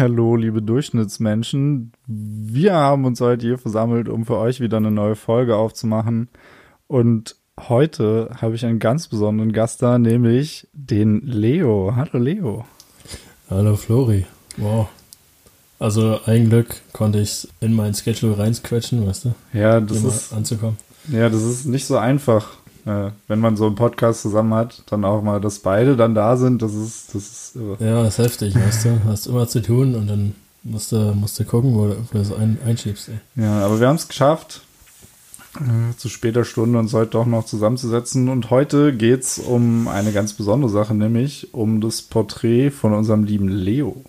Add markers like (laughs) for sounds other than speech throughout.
Hallo, liebe Durchschnittsmenschen. Wir haben uns heute hier versammelt, um für euch wieder eine neue Folge aufzumachen. Und heute habe ich einen ganz besonderen Gast da, nämlich den Leo. Hallo Leo. Hallo Flori. Wow. Also ein Glück konnte ich in mein Schedule reinsquetschen, weißt du? Ja, das ist anzukommen. Ja, das ist nicht so einfach äh, wenn man so einen Podcast zusammen hat, dann auch mal, dass beide dann da sind, das ist, das ist irre. Ja, das ist heftig, weißt du. Hast immer zu tun und dann musst du, musst du gucken, wo, wo du es ein, einschiebst. Ey. Ja, aber wir haben es geschafft, äh, zu später Stunde uns heute doch noch zusammenzusetzen. Und heute geht es um eine ganz besondere Sache, nämlich um das Porträt von unserem lieben Leo.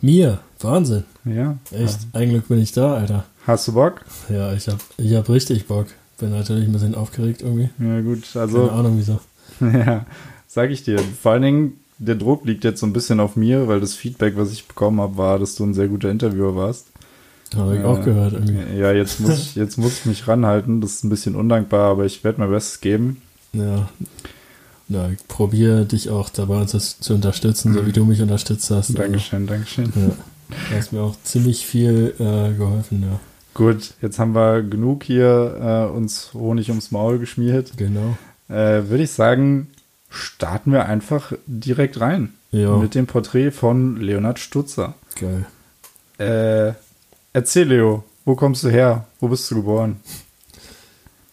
Mir? Wahnsinn. Ja. Echt, ein Glück bin ich da, Alter. Hast du Bock? Ja, ich hab, ich hab richtig Bock. Bin natürlich ein bisschen aufgeregt irgendwie. Ja, gut, also. Keine Ahnung, wieso. (laughs) ja, sag ich dir. Vor allen Dingen, der Druck liegt jetzt so ein bisschen auf mir, weil das Feedback, was ich bekommen habe, war, dass du ein sehr guter Interviewer warst. Habe ich äh, auch gehört irgendwie. Ja, jetzt muss, ich, jetzt muss ich mich ranhalten. Das ist ein bisschen undankbar, aber ich werde mein Bestes geben. Ja. Ja, ich probiere dich auch dabei zu, zu unterstützen, so wie du mich unterstützt hast. Dankeschön, also, Dankeschön. Ja. Du hast mir auch ziemlich viel äh, geholfen, ja. Gut, jetzt haben wir genug hier äh, uns Honig ums Maul geschmiert. Genau. Äh, Würde ich sagen, starten wir einfach direkt rein. Ja. Mit dem Porträt von Leonhard Stutzer. Geil. Äh, erzähl, Leo, wo kommst du her? Wo bist du geboren?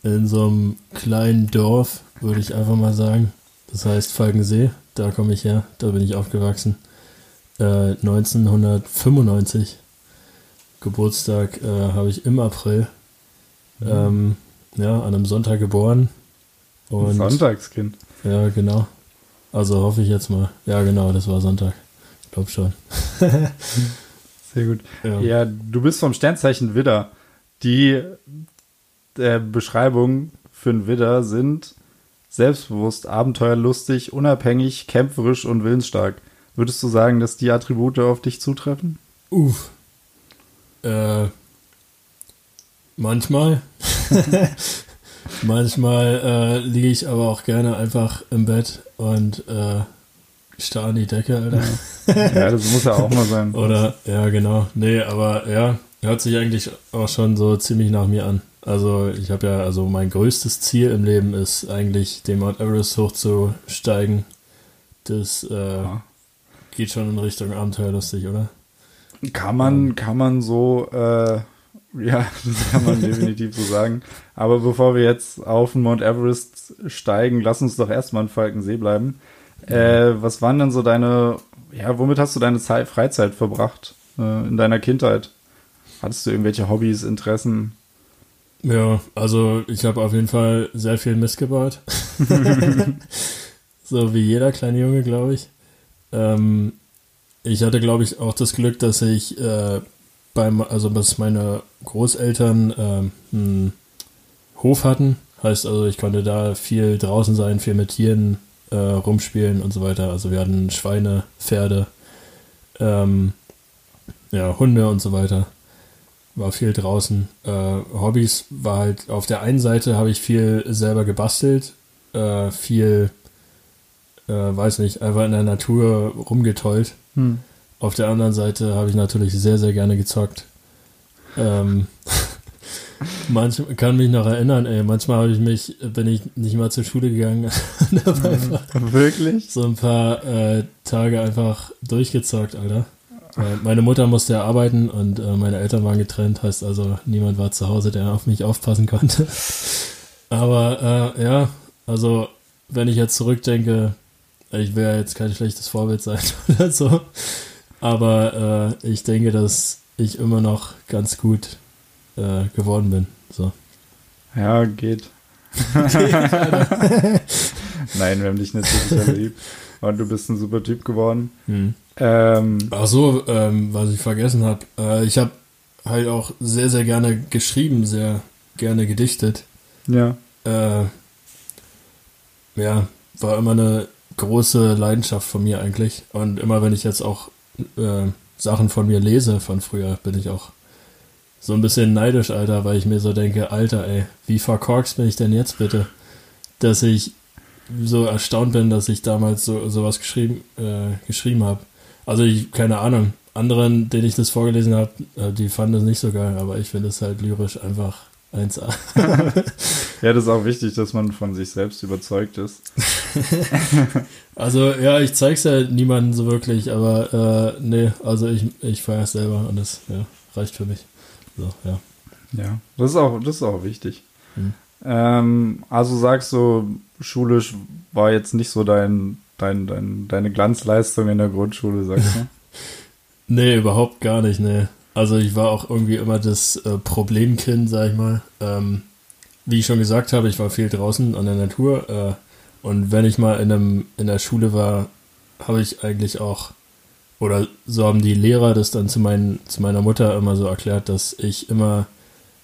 In so einem kleinen Dorf, würde ich einfach mal sagen. Das heißt Falkensee, da komme ich her, da bin ich aufgewachsen. Äh, 1995 Geburtstag äh, habe ich im April. Mhm. Ähm, ja, an einem Sonntag geboren. Und, Sonntagskind. Ja, genau. Also hoffe ich jetzt mal. Ja, genau, das war Sonntag. Ich glaube schon. (laughs) Sehr gut. Ja. ja. du bist vom Sternzeichen Widder. Die äh, Beschreibungen für einen Widder sind selbstbewusst, abenteuerlustig, unabhängig, kämpferisch und willensstark. Würdest du sagen, dass die Attribute auf dich zutreffen? Uff, äh, manchmal. (laughs) manchmal äh, liege ich aber auch gerne einfach im Bett und äh, starr an die Decke, Alter. ja, das muss ja auch mal sein. (laughs) Oder, ja, genau. Nee, aber ja, hört sich eigentlich auch schon so ziemlich nach mir an. Also ich habe ja, also mein größtes Ziel im Leben ist eigentlich, den Mount Everest hochzusteigen. Das äh, ja. geht schon in Richtung Abenteuerlustig, oder? Kann man, kann man so, äh, (laughs) ja, das kann man definitiv so sagen. Aber bevor wir jetzt auf den Mount Everest steigen, lass uns doch erstmal in Falkensee bleiben. Äh, was waren denn so deine, ja, womit hast du deine Zeit, Freizeit verbracht äh, in deiner Kindheit? Hattest du irgendwelche Hobbys, Interessen? Ja, also ich habe auf jeden Fall sehr viel Mist gebaut. (laughs) (laughs) so wie jeder kleine Junge, glaube ich. Ähm, ich hatte, glaube ich, auch das Glück, dass ich äh, beim, also dass meine Großeltern äh, einen Hof hatten. Heißt also, ich konnte da viel draußen sein, viel mit Tieren äh, rumspielen und so weiter. Also wir hatten Schweine, Pferde, ähm, ja, Hunde und so weiter. War viel draußen. Äh, Hobbys war halt, auf der einen Seite habe ich viel selber gebastelt, äh, viel, äh, weiß nicht, einfach in der Natur rumgetollt hm. Auf der anderen Seite habe ich natürlich sehr, sehr gerne gezockt. Ähm, (laughs) manchmal kann mich noch erinnern, ey, manchmal habe ich mich, bin ich nicht mal zur Schule gegangen. (laughs) Mhm. Wirklich? So ein paar äh, Tage einfach durchgezockt, Alter. Meine Mutter musste ja arbeiten und äh, meine Eltern waren getrennt, heißt also, niemand war zu Hause, der auf mich aufpassen konnte. (laughs) Aber äh, ja, also wenn ich jetzt zurückdenke, ich will ja jetzt kein schlechtes Vorbild sein (laughs) oder so. Aber äh, ich denke, dass ich immer noch ganz gut äh, geworden bin. So. Ja, geht. (laughs) Nein, wir haben dich natürlich sehr lieb. Und du bist ein super Typ geworden. Hm. Ähm, Ach so, ähm, was ich vergessen habe. Äh, ich habe halt auch sehr, sehr gerne geschrieben, sehr gerne gedichtet. Ja. Äh, ja, war immer eine große Leidenschaft von mir eigentlich. Und immer wenn ich jetzt auch äh, Sachen von mir lese von früher, bin ich auch so ein bisschen neidisch, Alter, weil ich mir so denke, Alter, ey, wie verkorkst bin ich denn jetzt bitte, dass ich so erstaunt bin, dass ich damals so sowas geschrieben, äh, geschrieben habe. Also ich, keine Ahnung, anderen, denen ich das vorgelesen habe, äh, die fanden es nicht so geil, aber ich finde es halt lyrisch einfach 1A. (laughs) ja, das ist auch wichtig, dass man von sich selbst überzeugt ist. (laughs) also, ja, ich zeig's ja niemandem so wirklich, aber äh, nee, also ich, ich feiere es selber und das ja, reicht für mich. So, ja. Ja, das ist auch, das ist auch wichtig. Hm. Ähm, also sagst du, schulisch war jetzt nicht so dein, dein, dein, deine Glanzleistung in der Grundschule, sagst du? (laughs) nee, überhaupt gar nicht, nee. Also ich war auch irgendwie immer das äh, Problemkind, sag ich mal. Ähm, wie ich schon gesagt habe, ich war viel draußen an der Natur. Äh, und wenn ich mal in, einem, in der Schule war, habe ich eigentlich auch, oder so haben die Lehrer das dann zu, mein, zu meiner Mutter immer so erklärt, dass ich immer,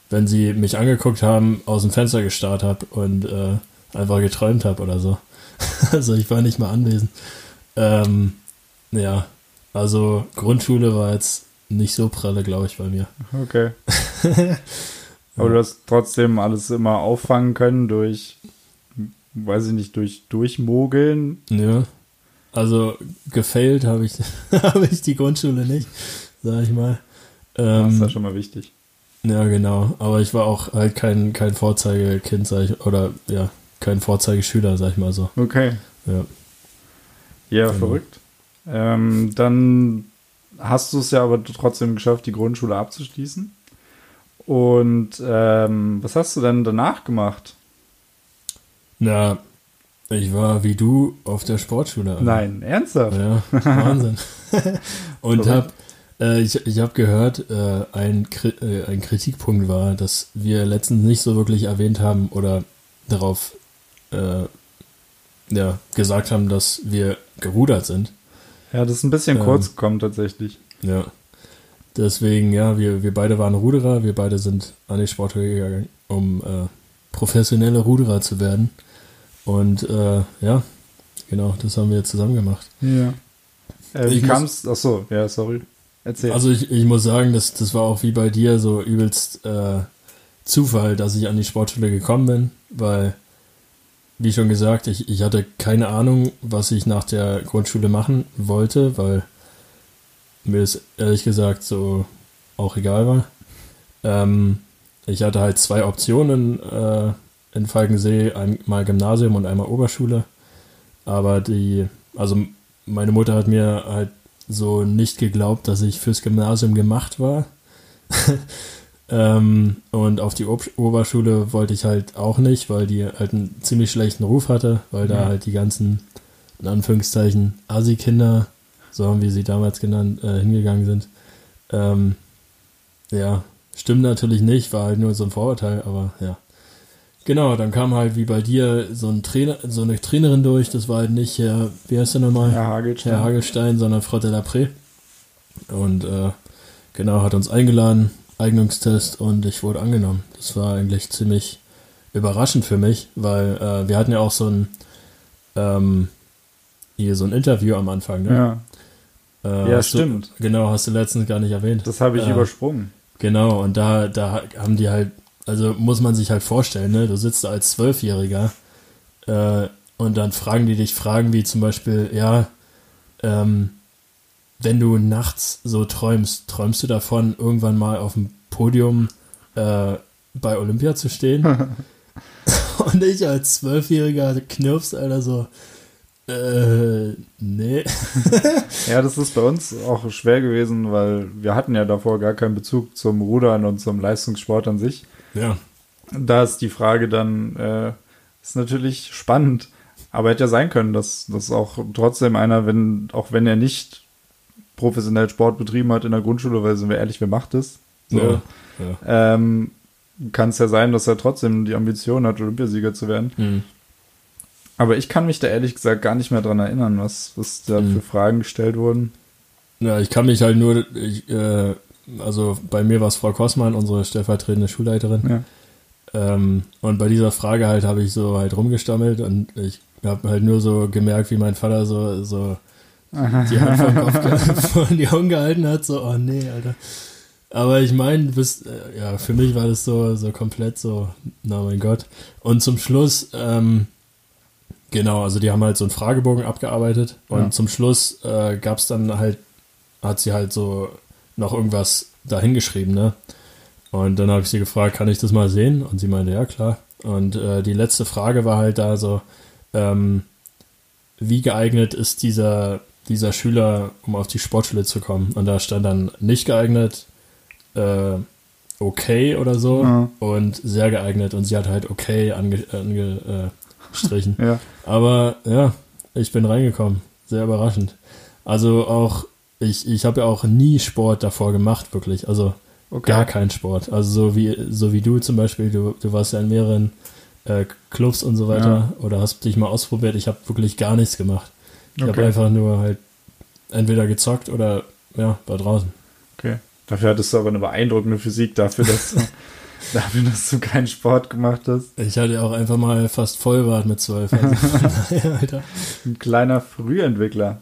wenn sie mich angeguckt haben, aus dem Fenster gestarrt habe und äh, einfach geträumt habe oder so. (laughs) also ich war nicht mal anwesend. Ähm, ja, also Grundschule war jetzt nicht so pralle, glaube ich, bei mir. Okay. (laughs) Aber du hast trotzdem alles immer auffangen können durch, weiß ich nicht, durch Durchmogeln. Ja. Also gefailt habe ich, (laughs) hab ich die Grundschule nicht, sag ich mal. Ähm, das ist ja schon mal wichtig. Ja, genau. Aber ich war auch halt kein, kein Vorzeigekind, sag ich, oder ja, kein Vorzeigeschüler, sag ich mal so. Okay. Ja. Ja, genau. verrückt. Ähm, dann hast du es ja aber trotzdem geschafft, die Grundschule abzuschließen. Und ähm, was hast du denn danach gemacht? Na, ich war wie du auf der Sportschule. Nein, ernsthaft? Ja, Wahnsinn. (laughs) Und hab, äh, ich, ich habe gehört, äh, ein, äh, ein Kritikpunkt war, dass wir letztens nicht so wirklich erwähnt haben oder darauf äh, ja, gesagt haben, dass wir gerudert sind. Ja, das ist ein bisschen ähm, kurz gekommen tatsächlich. Ja. Deswegen, ja, wir, wir beide waren Ruderer, wir beide sind an die Sportschule gegangen, um äh, professionelle Ruderer zu werden. Und äh, ja, genau, das haben wir zusammen gemacht. Ja. Äh, wie kam es? Achso, ja, sorry. Erzähl. Also ich, ich muss sagen, das, das war auch wie bei dir so übelst äh, Zufall, dass ich an die Sportschule gekommen bin, weil wie schon gesagt, ich, ich hatte keine Ahnung, was ich nach der Grundschule machen wollte, weil mir es ehrlich gesagt so auch egal war. Ähm, ich hatte halt zwei Optionen äh, in Falkensee, einmal Gymnasium und einmal Oberschule. Aber die, also meine Mutter hat mir halt so nicht geglaubt, dass ich fürs Gymnasium gemacht war. (laughs) Ähm, und auf die Ob Oberschule wollte ich halt auch nicht, weil die halt einen ziemlich schlechten Ruf hatte, weil da halt die ganzen, in Anführungszeichen, Asi-Kinder, so haben wir sie damals genannt, äh, hingegangen sind. Ähm, ja, stimmt natürlich nicht, war halt nur so ein Vorurteil, aber ja. Genau, dann kam halt wie bei dir so ein Trainer, so eine Trainerin durch, das war halt nicht Herr, wie heißt der nochmal? Herr Hagelstein. Herr Hagelstein, sondern Frau Delapré. Und äh, genau, hat uns eingeladen, Eignungstest und ich wurde angenommen. Das war eigentlich ziemlich überraschend für mich, weil äh, wir hatten ja auch so ein ähm, hier so ein Interview am Anfang. Ne? Ja, äh, ja stimmt. Du, genau, hast du letztens gar nicht erwähnt. Das habe ich äh, übersprungen. Genau, und da, da haben die halt, also muss man sich halt vorstellen, ne? du sitzt da als Zwölfjähriger äh, und dann fragen die dich Fragen wie zum Beispiel, ja, ähm, wenn du nachts so träumst, träumst du davon, irgendwann mal auf dem Podium äh, bei Olympia zu stehen? (laughs) Und ich als Zwölfjähriger knirps, Alter, so, äh, nee. (laughs) ja, das ist bei uns auch schwer gewesen, weil wir hatten ja davor gar keinen Bezug zum Rudern und zum Leistungssport an sich. Ja. Da ist die Frage dann, äh, ist natürlich spannend, aber hätte ja sein können, dass, dass auch trotzdem einer, wenn, auch wenn er nicht professionell Sport betrieben hat in der Grundschule, weil sind wir ehrlich, wer macht das? So. Ja, ja. Ähm, kann es ja sein, dass er trotzdem die Ambition hat, Olympiasieger zu werden. Mhm. Aber ich kann mich da ehrlich gesagt gar nicht mehr dran erinnern, was, was da mhm. für Fragen gestellt wurden. Ja, ich kann mich halt nur, ich, äh, also bei mir war es Frau Kossmann, unsere stellvertretende Schulleiterin. Ja. Ähm, und bei dieser Frage halt habe ich so halt rumgestammelt und ich habe halt nur so gemerkt, wie mein Vater so, so die Hand (laughs) vor, die Augen gehalten hat, so, oh nee, Alter. Aber ich meine, äh, ja, für mich war das so, so komplett so, na mein Gott. Und zum Schluss, ähm, genau, also die haben halt so einen Fragebogen abgearbeitet und ja. zum Schluss äh, gab es dann halt hat sie halt so noch irgendwas dahingeschrieben, ne? Und dann habe ich sie gefragt, kann ich das mal sehen? Und sie meinte, ja klar. Und äh, die letzte Frage war halt da so, ähm, wie geeignet ist dieser, dieser Schüler, um auf die Sportschule zu kommen? Und da stand dann nicht geeignet, äh, okay oder so ja. und sehr geeignet. Und sie hat halt okay angestrichen. Ange, äh, (laughs) ja. Aber ja, ich bin reingekommen. Sehr überraschend. Also auch, ich, ich habe ja auch nie Sport davor gemacht, wirklich. Also okay. gar keinen Sport. Also so wie, so wie du zum Beispiel, du, du warst ja in mehreren äh, Clubs und so weiter ja. oder hast dich mal ausprobiert. Ich habe wirklich gar nichts gemacht. Ich okay. habe einfach nur halt entweder gezockt oder ja, war draußen. Okay. Dafür hattest du aber eine beeindruckende Physik, dafür, dass, (laughs) dafür, dass du keinen Sport gemacht hast. Ich hatte auch einfach mal fast Vollbart mit zwölf. Also, (laughs) Alter. Ein kleiner Frühentwickler.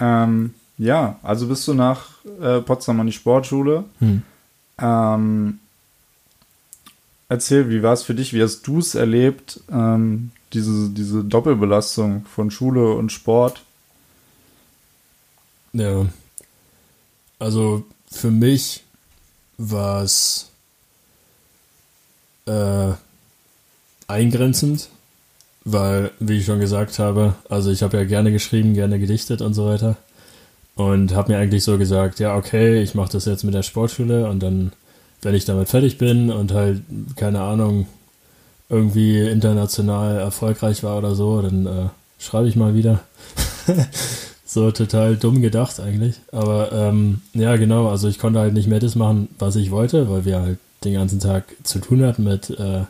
Ähm, ja, also bist du nach äh, Potsdam an die Sportschule. Hm. Ähm, erzähl, wie war es für dich? Wie hast du es erlebt, ähm, diese, diese Doppelbelastung von Schule und Sport? Ja, also für mich war es äh, eingrenzend, weil, wie ich schon gesagt habe, also ich habe ja gerne geschrieben, gerne gedichtet und so weiter. Und habe mir eigentlich so gesagt, ja, okay, ich mache das jetzt mit der Sportschule und dann, wenn ich damit fertig bin und halt, keine Ahnung, irgendwie international erfolgreich war oder so, dann äh, schreibe ich mal wieder. (laughs) so total dumm gedacht eigentlich. Aber ähm, ja, genau, also ich konnte halt nicht mehr das machen, was ich wollte, weil wir halt den ganzen Tag zu tun hatten mit äh,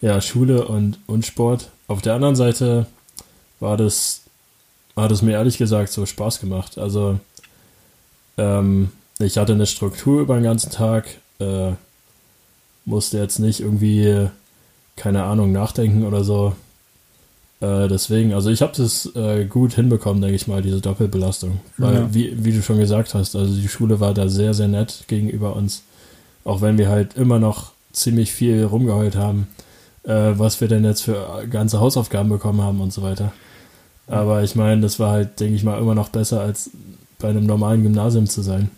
ja, Schule und, und Sport. Auf der anderen Seite war das, hat es mir ehrlich gesagt so Spaß gemacht. Also ähm, ich hatte eine Struktur über den ganzen Tag, äh, musste jetzt nicht irgendwie, keine Ahnung, nachdenken oder so. Äh, deswegen, also ich habe das äh, gut hinbekommen, denke ich mal, diese Doppelbelastung. Weil, ja. wie, wie du schon gesagt hast, also die Schule war da sehr, sehr nett gegenüber uns. Auch wenn wir halt immer noch ziemlich viel rumgeheult haben, äh, was wir denn jetzt für ganze Hausaufgaben bekommen haben und so weiter. Aber ich meine, das war halt, denke ich mal, immer noch besser, als bei einem normalen Gymnasium zu sein.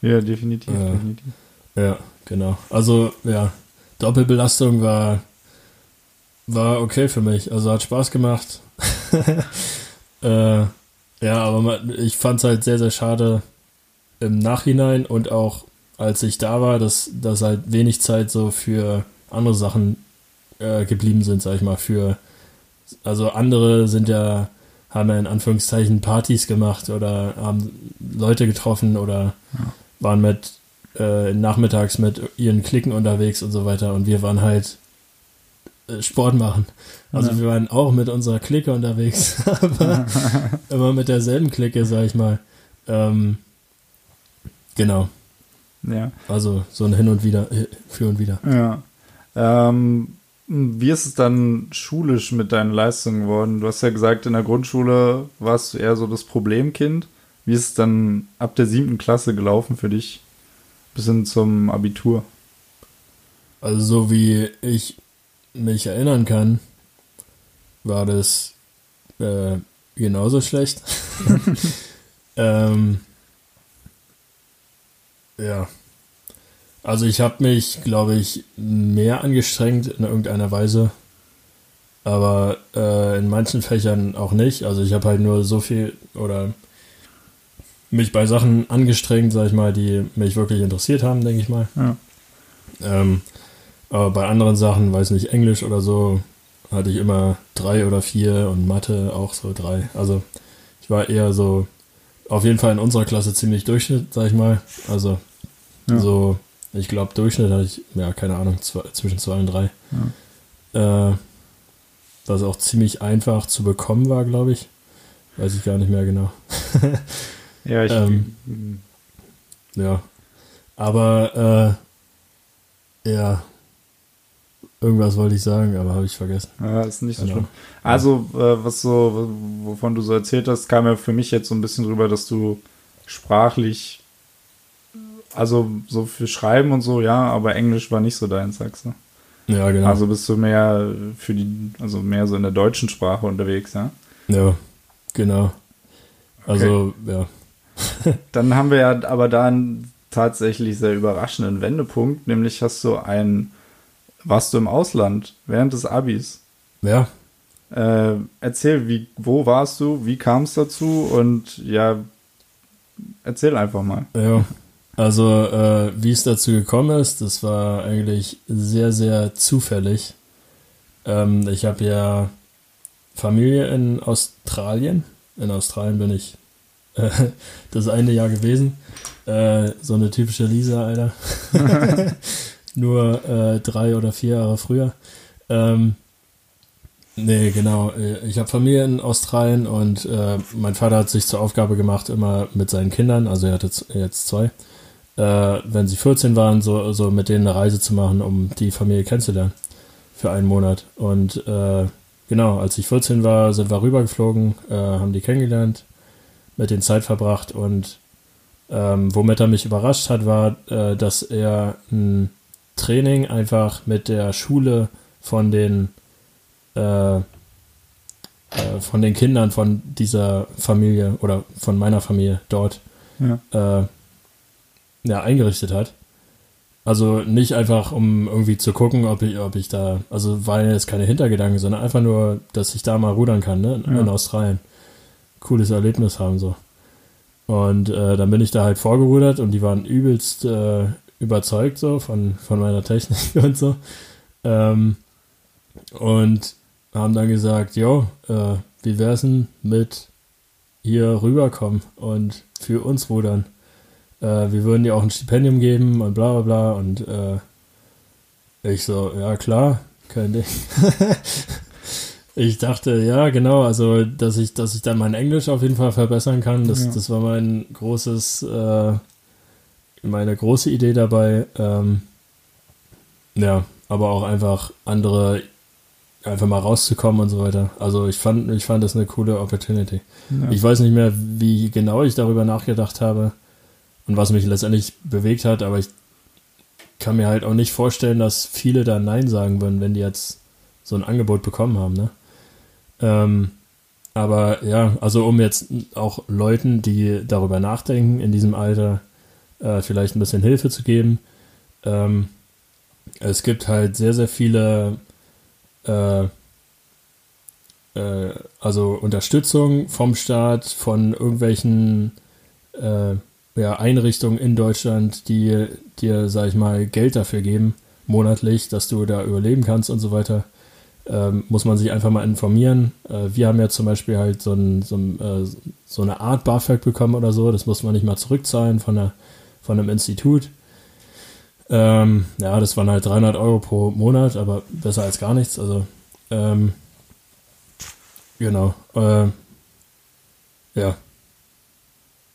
Ja, definitiv, äh, definitiv. Ja, genau. Also, ja, Doppelbelastung war war okay für mich. Also hat Spaß gemacht. (laughs) äh, ja, aber man, ich fand es halt sehr, sehr schade im Nachhinein und auch als ich da war, dass, dass halt wenig Zeit so für andere Sachen äh, geblieben sind, sag ich mal. Für also andere sind ja, haben ja in Anführungszeichen Partys gemacht oder haben Leute getroffen oder ja. waren mit äh, nachmittags mit ihren Klicken unterwegs und so weiter. Und wir waren halt Sport machen. Also ja. wir waren auch mit unserer Clique unterwegs, (laughs) aber (laughs) immer mit derselben Clique, sag ich mal. Ähm, genau. Ja. Also so ein Hin und Wieder, äh, für und wieder. Ja. Ähm, wie ist es dann schulisch mit deinen Leistungen geworden? Du hast ja gesagt, in der Grundschule warst du eher so das Problemkind. Wie ist es dann ab der siebten Klasse gelaufen für dich bis hin zum Abitur? Also so wie ich mich erinnern kann, war das äh, genauso schlecht. (laughs) (laughs) ähm, ja. Also ich habe mich, glaube ich, mehr angestrengt in irgendeiner Weise, aber äh, in manchen Fächern auch nicht. Also ich habe halt nur so viel oder mich bei Sachen angestrengt, sag ich mal, die mich wirklich interessiert haben, denke ich mal. Ja. Ähm, aber bei anderen Sachen, weiß nicht, Englisch oder so, hatte ich immer drei oder vier und Mathe auch so drei. Also ich war eher so, auf jeden Fall in unserer Klasse ziemlich Durchschnitt, sag ich mal. Also ja. so, ich glaube Durchschnitt hatte ich, ja, keine Ahnung, zwei, zwischen zwei und drei. Ja. Äh, was auch ziemlich einfach zu bekommen war, glaube ich. Weiß ich gar nicht mehr genau. (laughs) ja, ich. ähm, ja. Aber äh, ja, Irgendwas wollte ich sagen, aber habe ich vergessen. Ja, ist nicht so genau. schlimm. Also, äh, was so, wovon du so erzählt hast, kam ja für mich jetzt so ein bisschen rüber, dass du sprachlich, also so für Schreiben und so, ja, aber Englisch war nicht so dein, sagst du. Ja, genau. Also bist du mehr für die, also mehr so in der deutschen Sprache unterwegs, ja? Ja, genau. Also, okay. ja. (laughs) dann haben wir ja aber da einen tatsächlich sehr überraschenden Wendepunkt, nämlich hast du ein, warst du im Ausland während des Abis. Ja. Äh, erzähl, wie, wo warst du, wie kam es dazu und ja, erzähl einfach mal. Ja, also äh, wie es dazu gekommen ist, das war eigentlich sehr, sehr zufällig. Ähm, ich habe ja Familie in Australien. In Australien bin ich äh, (laughs) das eine Jahr gewesen. Äh, so eine typische Lisa, Alter. (laughs) (laughs) Nur äh, drei oder vier Jahre früher. Ähm, nee, genau. Äh, ich habe Familie in Australien und äh, mein Vater hat sich zur Aufgabe gemacht, immer mit seinen Kindern, also er hat jetzt, jetzt zwei, äh, wenn sie 14 waren, so, so mit denen eine Reise zu machen, um die Familie kennenzulernen. Für einen Monat. Und äh, genau, als ich 14 war, sind wir rübergeflogen, äh, haben die kennengelernt, mit denen Zeit verbracht und ähm, womit er mich überrascht hat, war, äh, dass er ein Training einfach mit der Schule von den äh, äh, von den Kindern von dieser Familie oder von meiner Familie dort ja. Äh, ja, eingerichtet hat. Also nicht einfach, um irgendwie zu gucken, ob ich, ob ich da, also war jetzt keine Hintergedanken, sondern einfach nur, dass ich da mal rudern kann, ne? In, ja. in Australien. Cooles Erlebnis haben so. Und äh, dann bin ich da halt vorgerudert und die waren übelst äh, überzeugt so von, von meiner Technik (laughs) und so. Ähm, und haben dann gesagt, jo, äh, wie wär's denn mit hier rüberkommen und für uns rudern? Äh, wir würden dir auch ein Stipendium geben und bla bla bla und äh, ich so, ja klar, kein Ding. (laughs) Ich dachte, ja, genau, also dass ich, dass ich dann mein Englisch auf jeden Fall verbessern kann. Das, ja. das war mein großes, äh, meine große Idee dabei. Ähm, ja, aber auch einfach andere einfach mal rauszukommen und so weiter. Also ich fand, ich fand das eine coole Opportunity. Ja. Ich weiß nicht mehr, wie genau ich darüber nachgedacht habe und was mich letztendlich bewegt hat, aber ich kann mir halt auch nicht vorstellen, dass viele da Nein sagen würden, wenn die jetzt so ein Angebot bekommen haben, ne? Ähm, aber ja, also um jetzt auch Leuten, die darüber nachdenken, in diesem Alter äh, vielleicht ein bisschen Hilfe zu geben. Ähm, es gibt halt sehr, sehr viele äh, äh, also Unterstützung vom Staat, von irgendwelchen äh, ja, Einrichtungen in Deutschland, die dir, sag ich mal, Geld dafür geben, monatlich, dass du da überleben kannst und so weiter ähm, muss man sich einfach mal informieren. Äh, wir haben ja zum Beispiel halt so, ein, so, ein, äh, so, eine Art BAföG bekommen oder so. Das muss man nicht mal zurückzahlen von, einer, von einem Institut. Ähm, ja, das waren halt 300 Euro pro Monat, aber besser als gar nichts. Also, ähm, genau. Äh, ja.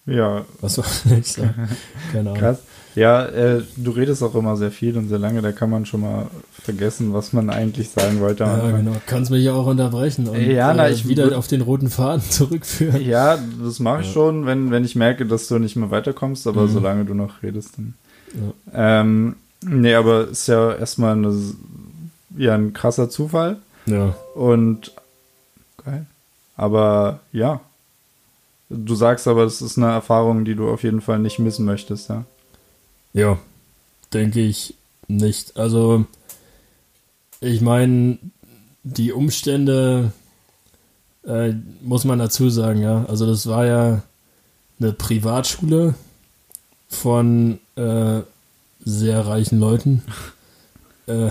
Ja. Was sagen? (laughs) Keine Ahnung. Krass. Ja, äh, du redest auch immer sehr viel und sehr lange, da kann man schon mal vergessen, was man eigentlich sagen wollte. Ja, genau. Kannst mich ja auch unterbrechen und ja, na, äh, ich wieder auf den roten Faden (laughs) zurückführen. Ja, das mache ich ja. schon, wenn, wenn ich merke, dass du nicht mehr weiterkommst, aber mhm. solange du noch redest, dann. Ja. Ähm, nee, aber ist ja erstmal eine, ja, ein krasser Zufall. Ja. Und geil. Aber ja. Du sagst aber, das ist eine Erfahrung, die du auf jeden Fall nicht missen möchtest, ja. Ja, denke ich nicht. Also, ich meine, die Umstände äh, muss man dazu sagen, ja. Also, das war ja eine Privatschule von äh, sehr reichen Leuten. (laughs) äh,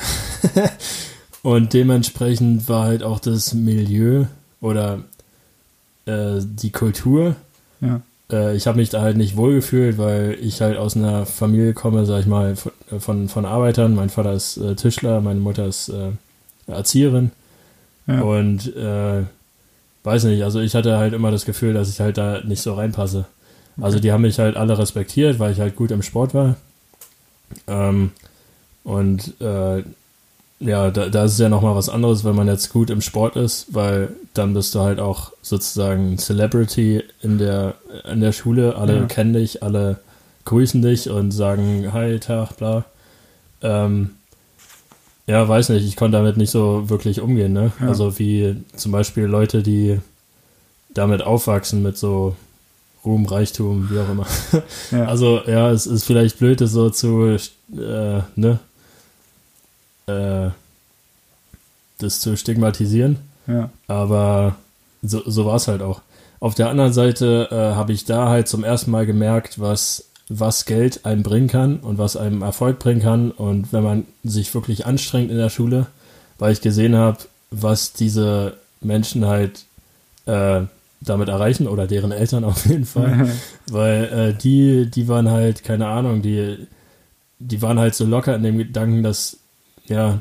(laughs) und dementsprechend war halt auch das Milieu oder äh, die Kultur ja äh, ich habe mich da halt nicht wohlgefühlt, weil ich halt aus einer Familie komme, sag ich mal, von, von, von Arbeitern. Mein Vater ist äh, Tischler, meine Mutter ist äh, Erzieherin. Ja. Und äh, weiß nicht, also ich hatte halt immer das Gefühl, dass ich halt da nicht so reinpasse. Also die haben mich halt alle respektiert, weil ich halt gut im Sport war. Ähm, und äh, ja, da, da ist es ja nochmal was anderes, wenn man jetzt gut im Sport ist, weil dann bist du halt auch sozusagen Celebrity in der, in der Schule. Alle ja. kennen dich, alle grüßen dich und sagen Hi, Tag, bla. Ähm, ja, weiß nicht, ich konnte damit nicht so wirklich umgehen, ne? Ja. Also wie zum Beispiel Leute, die damit aufwachsen mit so Ruhm, Reichtum, wie auch immer. (laughs) Ja. Also ja, es ist vielleicht blöd, das so zu, äh, ne, äh, das zu stigmatisieren, Ja. aber so, so war es halt auch. Auf der anderen Seite äh, habe ich da halt zum ersten Mal gemerkt, was, was Geld einem bringen kann und was einem Erfolg bringen kann und wenn man sich wirklich anstrengt in der Schule, weil ich gesehen habe, was diese Menschen halt äh, damit erreichen oder deren Eltern (laughs) auf jeden Fall. Weil äh, die, die waren halt, keine Ahnung, die, die waren halt so locker in dem Gedanken, dass, ja,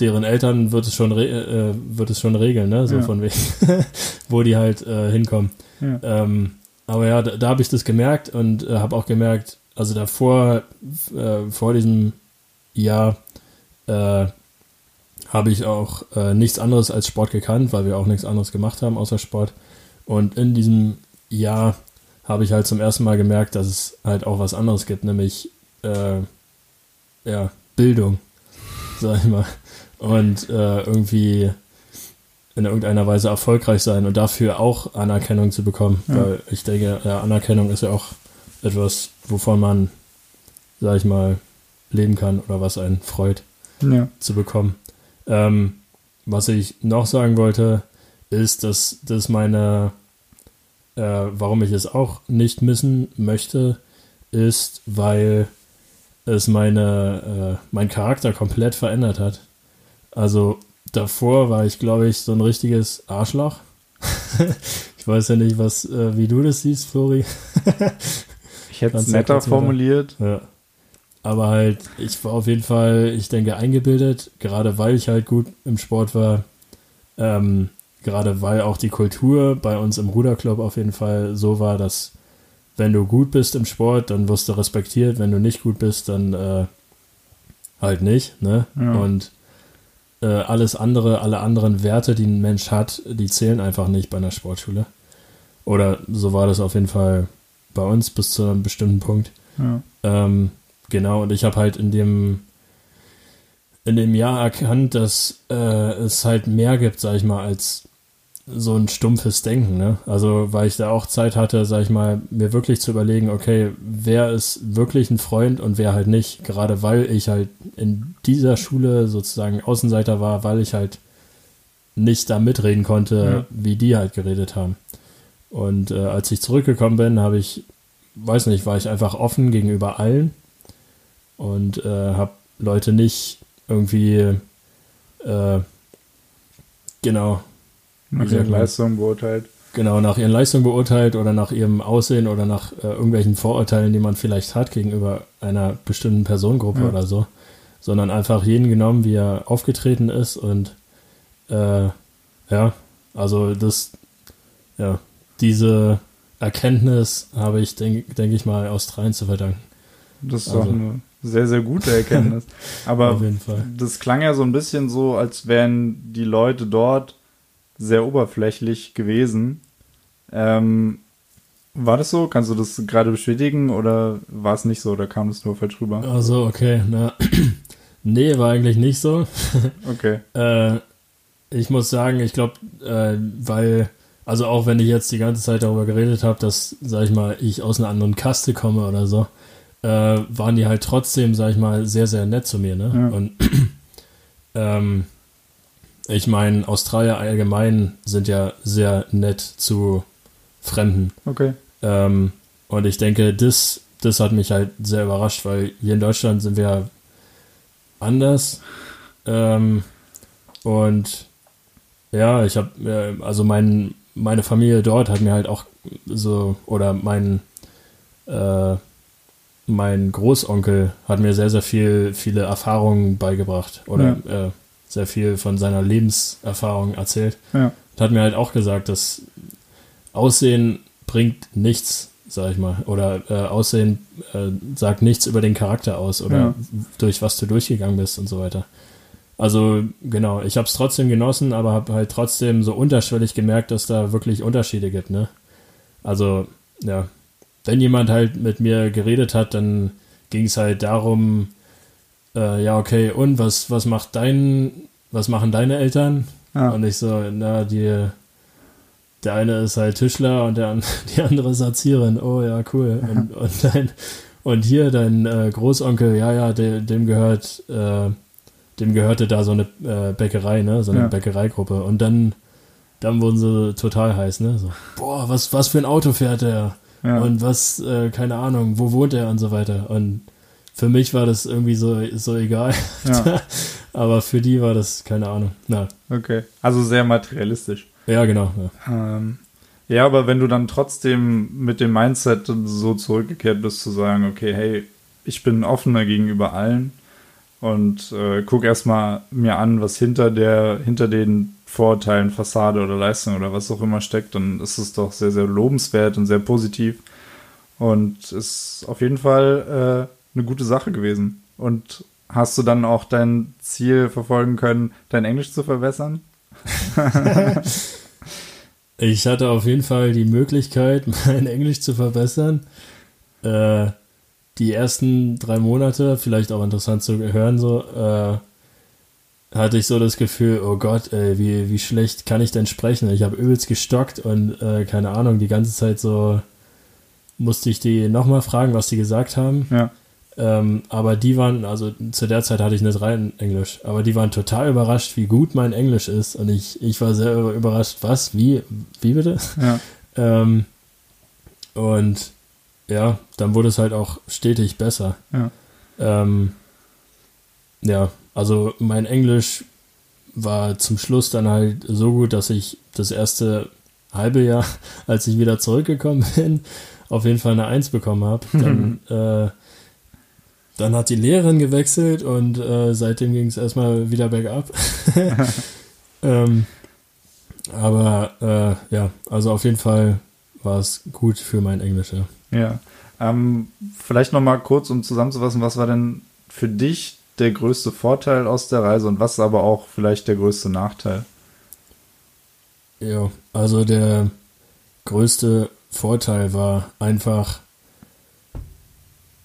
deren Eltern wird es schon, re äh, wird es schon regeln, ne? So Ja. von wegen, (laughs) wo die halt äh, hinkommen. Ja. Ähm, aber ja, da, da habe ich das gemerkt und äh, habe auch gemerkt, also davor, äh, vor diesem Jahr, äh, habe ich auch äh, nichts anderes als Sport gekannt, weil wir auch nichts anderes gemacht haben außer Sport. Und in diesem Jahr habe ich halt zum ersten Mal gemerkt, dass es halt auch was anderes gibt, nämlich ja, Bildung, sag ich mal. Und äh, irgendwie in irgendeiner Weise erfolgreich sein und dafür auch Anerkennung zu bekommen. Ja. Weil ich denke, ja, Anerkennung ist ja auch etwas, wovon man, sag ich mal, leben kann oder was einen freut Ja. zu bekommen. Ähm, was ich noch sagen wollte, ist, dass das meine, äh, warum ich es auch nicht missen möchte, ist, weil es meine, äh, mein Charakter komplett verändert hat. Also davor war ich, glaube ich, so ein richtiges Arschloch. (laughs) ich weiß ja nicht, was, äh, wie du das siehst, Flori. (laughs) Ich hätte es netter formuliert. Ja. Aber halt, ich war auf jeden Fall, ich denke, eingebildet, gerade weil ich halt gut im Sport war. Ähm, gerade weil auch die Kultur bei uns im Ruderclub auf jeden Fall so war, dass wenn du gut bist im Sport, dann wirst du respektiert. Wenn du nicht gut bist, dann äh, halt nicht. Ne? Ja. Und äh, alles andere, alle anderen Werte, die ein Mensch hat, die zählen einfach nicht bei einer Sportschule. Oder so war das auf jeden Fall bei uns bis zu einem bestimmten Punkt. Ja. Ähm, genau, und ich habe halt in dem in dem Jahr erkannt, dass äh, es halt mehr gibt, sag ich mal, als so ein stumpfes Denken, ne? Also, weil ich da auch Zeit hatte, sag ich mal, mir wirklich zu überlegen, okay, wer ist wirklich ein Freund und wer halt nicht, gerade weil ich halt in dieser Schule sozusagen Außenseiter war, weil ich halt nicht da mitreden konnte, Ja. wie die halt geredet haben. Und äh, als ich zurückgekommen bin, habe ich, weiß nicht, war ich einfach offen gegenüber allen und äh, habe Leute nicht irgendwie, äh, genau, Nach ihren? Leistungen beurteilt. genau nach ihren Leistungen beurteilt oder nach ihrem Aussehen oder nach äh, irgendwelchen Vorurteilen, die man vielleicht hat gegenüber einer bestimmten Personengruppe Ja. oder so, sondern einfach jeden genommen, wie er aufgetreten ist und äh, ja, also das, ja, diese Erkenntnis habe ich, denke denk ich mal, Australien zu verdanken. Das ist Also- doch eine sehr, sehr gute Erkenntnis. (laughs) Aber Auf jeden Fall. das klang ja so ein bisschen so, als wären die Leute dort sehr oberflächlich gewesen. Ähm, war das so? Kannst du das gerade bestätigen oder war es nicht so oder kam das nur falsch rüber? Also, okay, na, (clears throat) nee, war eigentlich nicht so. (laughs) Okay. Äh, ich muss sagen, ich glaube, äh, weil, also auch wenn ich jetzt die ganze Zeit darüber geredet habe, dass, sag ich mal, ich aus einer anderen Kaste komme oder so, äh, waren die halt trotzdem, sag ich mal, sehr, sehr nett zu mir, ne? Ja. Und (clears throat) ähm, ich meine, Australier allgemein sind ja sehr nett zu Fremden. Okay. Ähm, und ich denke, das, das hat mich halt sehr überrascht, weil hier in Deutschland sind wir anders. Ähm, und ja, ich habe, äh, also mein, meine Familie dort hat mir halt auch so, oder mein, äh, mein Großonkel hat mir sehr, sehr viel, viele Erfahrungen beigebracht oder äh, sehr viel von seiner Lebenserfahrung erzählt Ja. und hat mir halt auch gesagt, dass Aussehen bringt nichts, sag ich mal. Oder äh, Aussehen äh, sagt nichts über den Charakter aus oder Ja. durch was du durchgegangen bist und so weiter. Also genau, ich habe es trotzdem genossen, aber habe halt trotzdem so unterschwellig gemerkt, dass da wirklich Unterschiede gibt, ne? Also, ja, wenn jemand halt mit mir geredet hat, dann ging es halt darum, äh, ja, okay, und was, was macht dein, was machen deine Eltern? Ah, Und ich so, na, die, der eine ist halt Tischler und der, (laughs) die andere ist Erzieherin. Oh ja, cool. Und, und, dein, und hier dein äh, Großonkel, ja, ja, de, dem gehört, äh, dem gehörte da so eine äh, Bäckerei, ne? So eine ja. Bäckereigruppe. Und dann, dann wurden sie total heiß, ne? So, boah, was, was für ein Auto fährt der? Ja. Und was, äh, keine Ahnung, wo wohnt er und so weiter. Und für mich war das irgendwie so, so egal. Ja. (laughs) Aber für die war das, keine Ahnung. Na. Okay. Also sehr materialistisch. Ja, genau. Ja. Ähm, ja, aber wenn du dann trotzdem mit dem Mindset so zurückgekehrt bist, zu sagen, okay, hey, ich bin offener gegenüber allen und äh, guck erstmal mir an, was hinter der, hinter den Vorurteilen, Fassade oder Leistung oder was auch immer steckt, dann ist es doch sehr, sehr lobenswert und sehr positiv. Und ist auf jeden Fall äh, eine gute Sache gewesen. Und hast du dann auch dein Ziel verfolgen können, dein Englisch zu verbessern? (laughs) ich hatte auf jeden Fall die Möglichkeit, (laughs) mein Englisch zu verbessern. Äh, die ersten drei Monate, vielleicht auch interessant zu hören, so, äh, hatte ich so das Gefühl, oh Gott, ey, wie, wie schlecht kann ich denn sprechen? Ich habe übelst gestockt und äh, keine Ahnung, die ganze Zeit so musste ich die nochmal fragen, was die gesagt haben. Ja. Ähm, aber die waren, also zu der Zeit hatte ich eine 3 in Englisch, aber die waren total überrascht, wie gut mein Englisch ist. Und ich, ich war sehr überrascht, was, wie, wie bitte? Ja. (laughs) ähm, und ja, dann wurde es halt auch stetig besser. Ja. Ähm, ja, also mein Englisch war zum Schluss dann halt so gut, dass ich das erste halbe Jahr, (laughs) als ich wieder zurückgekommen bin, auf jeden Fall eine Eins bekommen habe. (laughs) Dann, äh, dann hat die Lehrerin gewechselt und äh, seitdem ging es erstmal wieder bergab. (laughs) (laughs) ähm, aber äh, ja, also auf jeden Fall war es gut für mein Englisch. Ja, ja. Ähm, vielleicht nochmal kurz, um zusammenzufassen, was war denn für dich der größte Vorteil aus der Reise und was ist aber auch vielleicht der größte Nachteil? Ja, also der größte Vorteil war einfach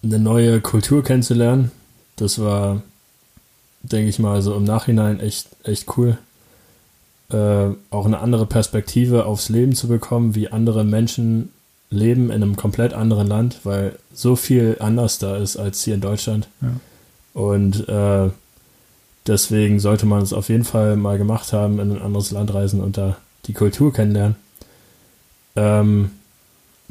eine neue Kultur kennenzulernen. Das war, denke ich mal, so im Nachhinein echt, echt cool. Äh, auch eine andere Perspektive aufs Leben zu bekommen, wie andere Menschen leben in einem komplett anderen Land, weil so viel anders da ist als hier in Deutschland. Ja. Und äh, deswegen sollte man es auf jeden Fall mal gemacht haben, in ein anderes Land reisen und da die Kultur kennenlernen. Ähm,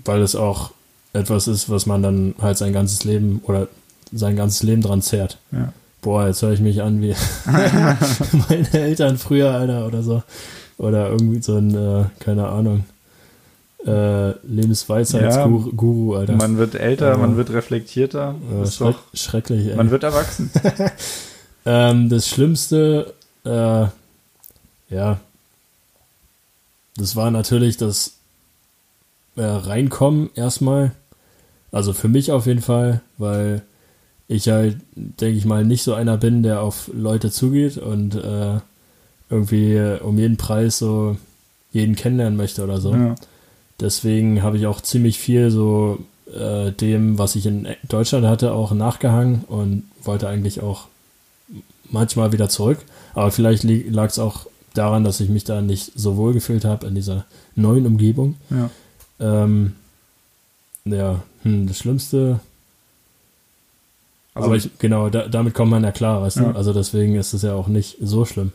weil es auch etwas ist, was man dann halt sein ganzes Leben oder sein ganzes Leben dran zehrt. Ja. Boah, jetzt höre ich mich an wie (laughs) meine Eltern früher, Alter, oder so. Oder irgendwie so ein, äh, keine Ahnung, äh, Lebensweisheitsguru, ja, Alter. Man wird älter, äh, man wird reflektierter. Äh, schreck, doch, schrecklich, ey. Man wird erwachsen. (laughs) ähm, das Schlimmste, äh, ja, das war natürlich das äh, Reinkommen erstmal. Also für mich auf jeden Fall, weil ich halt, denke ich mal, nicht so einer bin, der auf Leute zugeht und äh, irgendwie um jeden Preis so jeden kennenlernen möchte oder so. Ja. Deswegen habe ich auch ziemlich viel so äh, dem, was ich in Deutschland hatte, auch nachgehangen und wollte eigentlich auch manchmal wieder zurück. Aber vielleicht lag es auch daran, dass ich mich da nicht so wohl gefühlt habe in dieser neuen Umgebung. Ja, ähm, ja hm, das Schlimmste. Also aber ich, genau, da, damit kommt man ja klar, weißt ja. du? Also deswegen ist es ja auch nicht so schlimm.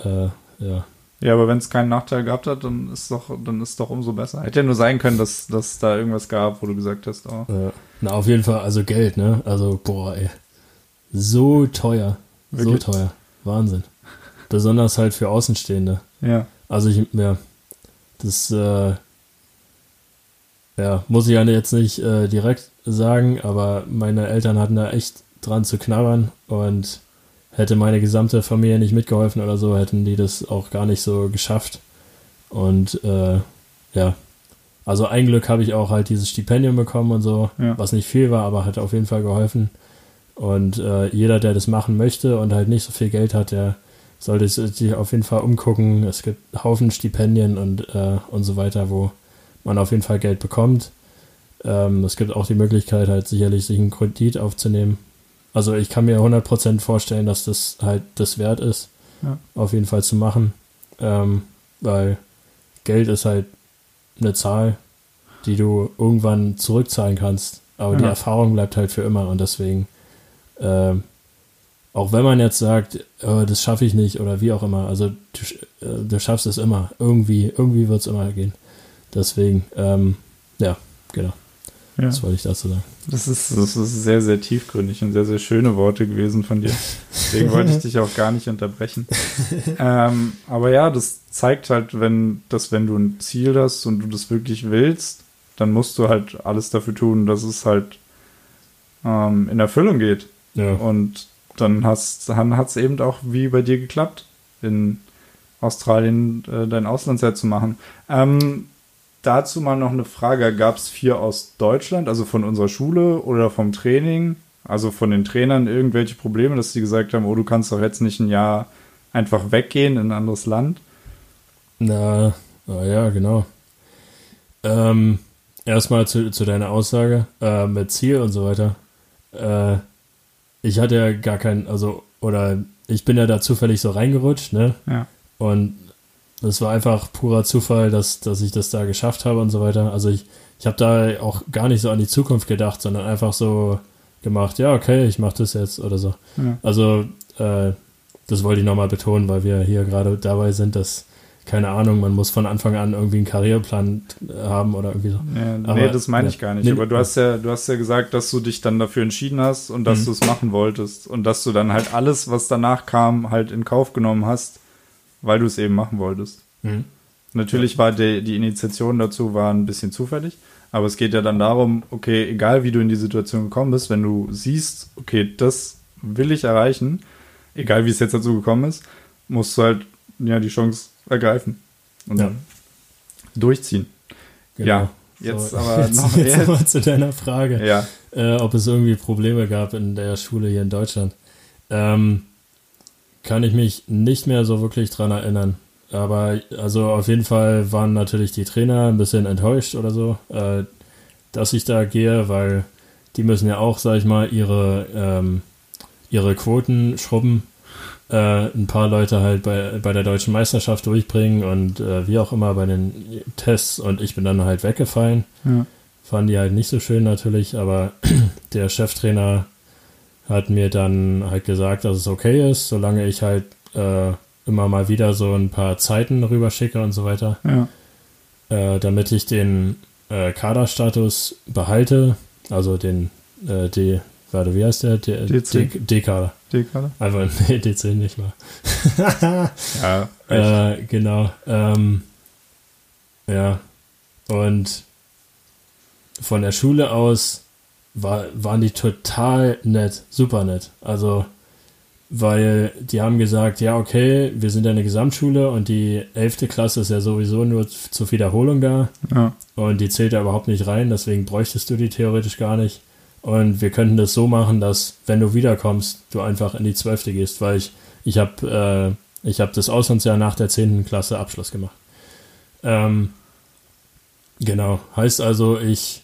Äh, ja. Ja, aber wenn es keinen Nachteil gehabt hat, dann ist doch, dann ist doch umso besser. Hätte ja nur sein können, dass, dass da irgendwas gab, wo du gesagt hast, oh. Ja. Na, auf jeden Fall, also Geld, ne? Also, boah, ey. So teuer. Wirklich? So teuer. Wahnsinn. Besonders halt für Außenstehende. Ja. Also ich, ja, das, äh, ja, muss ich ja jetzt nicht äh, direkt sagen, aber meine Eltern hatten da echt dran zu knabbern und hätte meine gesamte Familie nicht mitgeholfen oder so, hätten die das auch gar nicht so geschafft. Und äh, ja, also ein Glück habe ich auch halt dieses Stipendium bekommen und so, ja. was nicht viel war, aber hat auf jeden Fall geholfen. Und äh, jeder, der das machen möchte und halt nicht so viel Geld hat, der sollte sich auf jeden Fall umgucken. Es gibt Haufen Stipendien und, äh, und so weiter, wo man auf jeden Fall Geld bekommt. Ähm, es gibt auch die Möglichkeit, halt sicherlich sich einen Kredit aufzunehmen also ich kann mir 100% vorstellen, dass das halt das wert ist, ja. auf jeden Fall zu machen, ähm, weil Geld ist halt eine Zahl, die du irgendwann zurückzahlen kannst. Aber ja. die Erfahrung bleibt halt für immer und deswegen, äh, auch wenn man jetzt sagt, oh, das schaffe ich nicht oder wie auch immer, also du, äh, du schaffst es immer. Irgendwie, irgendwie wird es immer gehen. Deswegen, ähm, ja, genau. Ja. Das wollte ich dazu sagen. Das ist, das ist sehr, sehr tiefgründig und sehr, sehr schöne Worte gewesen von dir. Deswegen wollte ich dich auch gar nicht unterbrechen. (laughs) ähm, aber ja, das zeigt halt, wenn, dass wenn du ein Ziel hast und du das wirklich willst, dann musst du halt alles dafür tun, dass es halt ähm, in Erfüllung geht. Ja. Und dann dann hat es eben auch wie bei dir geklappt, in Australien äh, dein Auslandsjahr zu machen. Ähm, dazu mal noch eine Frage. Gab es vier aus Deutschland, also von unserer Schule oder vom Training, also von den Trainern irgendwelche Probleme, dass sie gesagt haben, oh, du kannst doch jetzt nicht ein Jahr einfach weggehen in ein anderes Land? Na, na ja, genau. Ähm, erstmal zu, zu deiner Aussage äh, mit Ziel und so weiter. Äh, ich hatte ja gar keinen, also, oder ich bin ja da zufällig so reingerutscht, ne? Ja. Und das war einfach purer Zufall, dass, dass ich das da geschafft habe und so weiter. Also ich, ich habe da auch gar nicht so an die Zukunft gedacht, sondern einfach so gemacht, ja, okay, ich mache das jetzt oder so. Ja. Also äh, das wollte ich nochmal betonen, weil wir hier gerade dabei sind, dass, keine Ahnung, man muss von Anfang an irgendwie einen Karriereplan haben oder irgendwie so. Ja, Aber, nee, das meine ich gar nicht. Nee, Aber du hast ja, du hast ja gesagt, dass du dich dann dafür entschieden hast und dass mhm. du es machen wolltest und dass du dann halt alles, was danach kam, halt in Kauf genommen hast weil du es eben machen wolltest. Mhm. Natürlich war die, die Initiation dazu war ein bisschen zufällig, aber es geht ja dann darum, okay, egal wie du in die Situation gekommen bist, wenn du siehst, okay, das will ich erreichen, egal wie es jetzt dazu gekommen ist, musst du halt ja die Chance ergreifen und ja. durchziehen. Genau. Ja, jetzt so, (laughs) aber jetzt, noch jetzt aber zu deiner Frage, ja. äh, ob es irgendwie Probleme gab in der Schule hier in Deutschland. Ähm, kann ich mich nicht mehr so wirklich dran erinnern. Aber also auf jeden Fall waren natürlich die Trainer ein bisschen enttäuscht oder so, äh, dass ich da gehe, weil die müssen ja auch, sag ich mal, ihre, ähm, ihre Quoten schrubben. Äh, ein paar Leute halt bei, bei der deutschen Meisterschaft durchbringen und äh, wie auch immer bei den Tests und ich bin dann halt weggefallen. Ja. Fanden die halt nicht so schön natürlich, aber (clears throat) der Cheftrainer hat mir dann halt gesagt, dass es okay ist, solange ich halt äh, immer mal wieder so ein paar Zeiten rüberschicke und so weiter. Ja. Äh, damit ich den äh, Kaderstatus behalte, also den äh, D, warte, wie heißt der? D-Kader. D-Kader? Einfach, (laughs) nee, DC nicht mal. (laughs) ja, (laughs) äh, genau. Ähm, ja. Und von der Schule aus war, waren die total nett, super nett. Also, weil die haben gesagt, ja, okay, wir sind ja eine Gesamtschule und die 11. Klasse ist ja sowieso nur zur Wiederholung da. Ja. Und die zählt ja überhaupt nicht rein, deswegen bräuchtest du die theoretisch gar nicht. Und wir könnten das so machen, dass, wenn du wiederkommst, du einfach in die 12. gehst, weil ich, ich habe äh, ich hab das Auslandsjahr nach der 10. Klasse Abschluss gemacht. Ähm, genau, heißt also, ich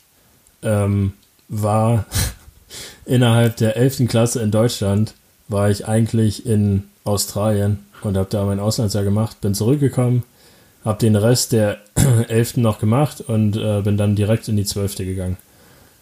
ähm, war (laughs) innerhalb der 11. Klasse in Deutschland, war ich eigentlich in Australien und habe da mein Auslandsjahr gemacht, bin zurückgekommen, habe den Rest der (clears throat) 11. noch gemacht und äh, bin dann direkt in die 12. gegangen.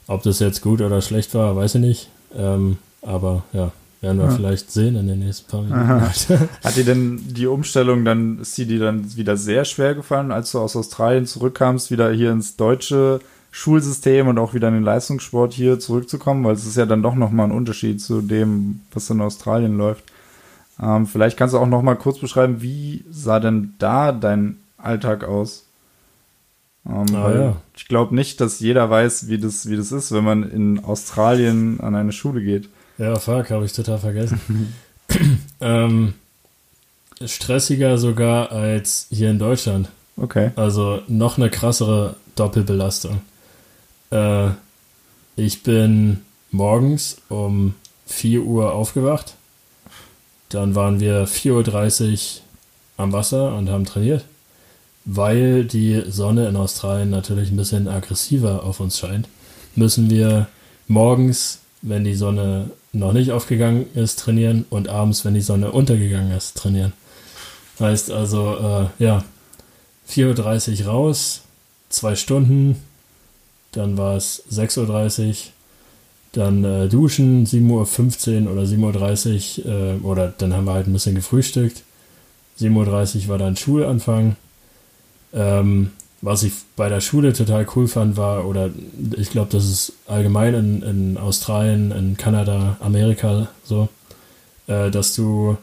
Ob das jetzt gut oder schlecht war, weiß ich nicht. Ähm, aber ja, werden wir ja. vielleicht sehen in den nächsten paar Minuten. (laughs) Hat dir denn die Umstellung dann, ist die dir dann wieder sehr schwer gefallen, als du aus Australien zurückkamst, wieder hier ins deutsche Schulsystem und auch wieder in den Leistungssport hier zurückzukommen, weil es ist ja dann doch nochmal ein Unterschied zu dem, was in Australien läuft. Ähm, vielleicht kannst du auch nochmal kurz beschreiben, wie sah denn da dein Alltag aus? Ähm, ah, ja. Ich glaube nicht, dass jeder weiß, wie das, wie das ist, wenn man in Australien an eine Schule geht. Ja, fuck, habe ich total vergessen. (clears throat) ähm, stressiger sogar als hier in Deutschland. Okay. Also noch eine krassere Doppelbelastung. Äh, ich bin morgens um 4 Uhr aufgewacht. Dann waren wir 4.30 Uhr am Wasser und haben trainiert. Weil die Sonne in Australien natürlich ein bisschen aggressiver auf uns scheint, müssen wir morgens, wenn die Sonne noch nicht aufgegangen ist, trainieren und abends, wenn die Sonne untergegangen ist, trainieren. Heißt also, äh, ja, 4.30 Uhr raus, zwei Stunden, dann war es 6.30 Uhr, dann äh, duschen, 7.15 Uhr oder 7.30 Uhr, äh, oder dann haben wir halt ein bisschen gefrühstückt. 7.30 Uhr war dann Schulanfang. Ähm, was ich bei der Schule total cool fand, war, oder ich glaube, das ist allgemein in, in Australien, in Kanada, Amerika so, äh, dass du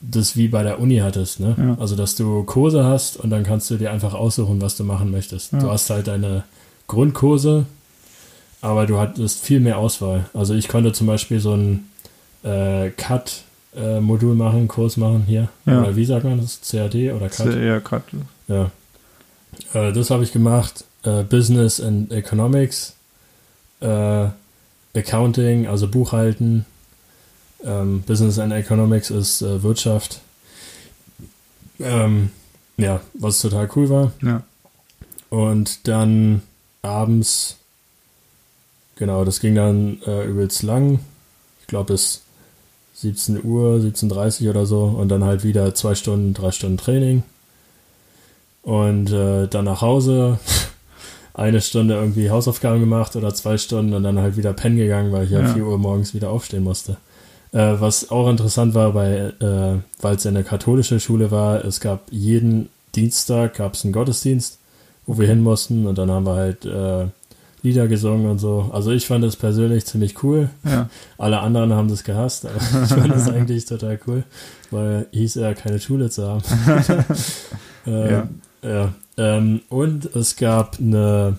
das wie bei der Uni hattest, ne? Ja. Also, dass du Kurse hast und dann kannst du dir einfach aussuchen, was du machen möchtest. Ja. Du hast halt deine Grundkurse, aber du hattest viel mehr Auswahl. Also, ich konnte zum Beispiel so ein äh, Cut-Modul äh, machen, Kurs machen hier. Ja. Oder wie sagt man das? CAD oder Cut? Ja, Cut. Ja. Äh, das habe ich gemacht. Äh, Business and Economics. Äh, Accounting, also Buchhalten. Ähm, Business and Economics ist äh, Wirtschaft. Ähm, ja, was total cool war. Ja. Und dann abends, genau, das ging dann äh, übelst lang. Ich glaube bis 17 Uhr, 17.30 Uhr oder so. Und dann halt wieder zwei Stunden, drei Stunden Training. Und äh, dann nach Hause, (laughs) eine Stunde irgendwie Hausaufgaben gemacht oder zwei Stunden und dann halt wieder pennen gegangen, weil ich ja, ja 4 Uhr morgens wieder aufstehen musste. Äh, was auch interessant war, bei, äh, weil es eine katholische Schule war, es gab jeden Dienstag gab es einen Gottesdienst, wo wir hin mussten und dann haben wir halt äh, Lieder gesungen und so. Also ich fand das persönlich ziemlich cool. Ja. Alle anderen haben das gehasst, aber (laughs) ich fand das (laughs) eigentlich total cool, weil hieß ja keine Schule zu haben. (laughs) äh, ja. ja. Ähm, und es gab eine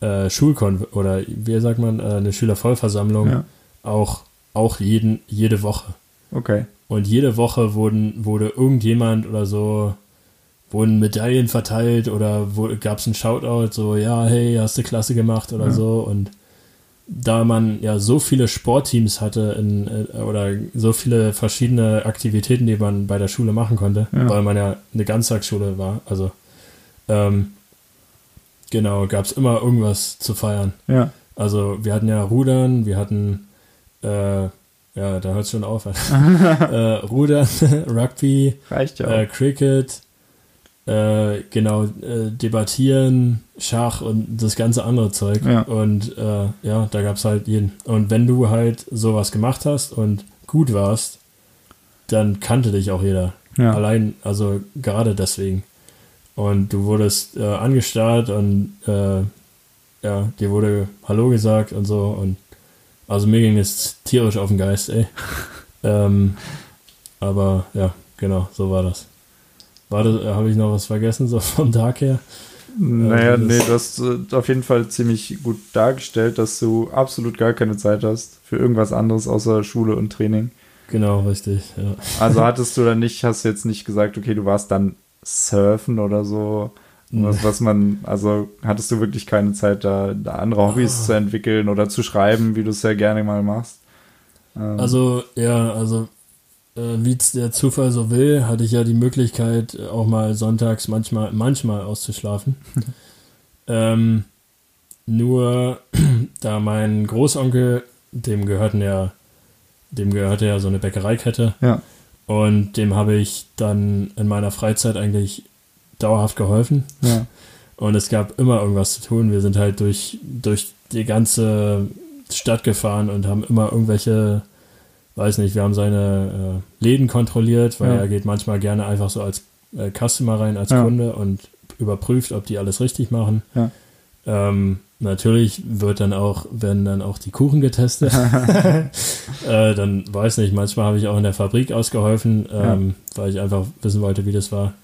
äh, Schulkon oder wie sagt man, äh, eine Schülervollversammlung, ja. auch auch jeden, jede Woche. Okay. Und jede Woche wurden, wurde irgendjemand oder so, wurden Medaillen verteilt oder gab es einen Shoutout, so, ja, hey, hast du klasse gemacht oder ja. so. Und da man ja so viele Sportteams hatte in, äh, oder so viele verschiedene Aktivitäten, die man bei der Schule machen konnte, ja. weil man ja eine Ganztagsschule war, also ähm, genau, gab es immer irgendwas zu feiern. Ja. Also wir hatten ja Rudern, wir hatten äh, ja, da hört es schon auf. (laughs) (laughs) äh, Rudern, (laughs) Rugby, Reicht ja äh, Cricket, äh, genau, äh, debattieren, Schach und das ganze andere Zeug. Ja. Und äh, ja, da gab es halt jeden. Und wenn du halt sowas gemacht hast und gut warst, dann kannte dich auch jeder. Ja. Allein, also gerade deswegen. Und du wurdest äh, angestarrt und äh, ja, dir wurde Hallo gesagt und so und also mir ging es tierisch auf den Geist, ey. (laughs) ähm, aber ja, genau, so war das. War das, habe ich noch was vergessen, so vom Tag her? Naja, ähm, nee, du hast äh, auf jeden Fall ziemlich gut dargestellt, dass du absolut gar keine Zeit hast für irgendwas anderes außer Schule und Training. Genau, richtig, ja. Also (laughs) hattest du dann nicht, hast du jetzt nicht gesagt, okay, du warst dann surfen oder so was, was man, also hattest du wirklich keine Zeit, da, da andere Hobbys oh. zu entwickeln oder zu schreiben, wie du es ja gerne mal machst? Ähm. Also, ja, also äh, wie es der Zufall so will, hatte ich ja die Möglichkeit, auch mal sonntags manchmal, manchmal auszuschlafen. (laughs) ähm, nur (clears throat) da mein Großonkel, dem gehörten ja, dem gehörte ja so eine Bäckereikette. Ja. Und dem habe ich dann in meiner Freizeit eigentlich dauerhaft geholfen. Ja. (laughs) Und es gab immer irgendwas zu tun. Wir sind halt durch, durch die ganze Stadt gefahren und haben immer irgendwelche, weiß nicht, wir haben seine äh, Läden kontrolliert, weil ja. er geht manchmal gerne einfach so als äh, Customer rein, als ja. Kunde und überprüft, ob die alles richtig machen. Ja. Ähm, natürlich wird dann auch, werden dann auch die Kuchen getestet. (laughs) (laughs) äh, dann weiß nicht, manchmal habe ich auch in der Fabrik ausgeholfen, ähm, weil ich einfach wissen wollte, wie das war.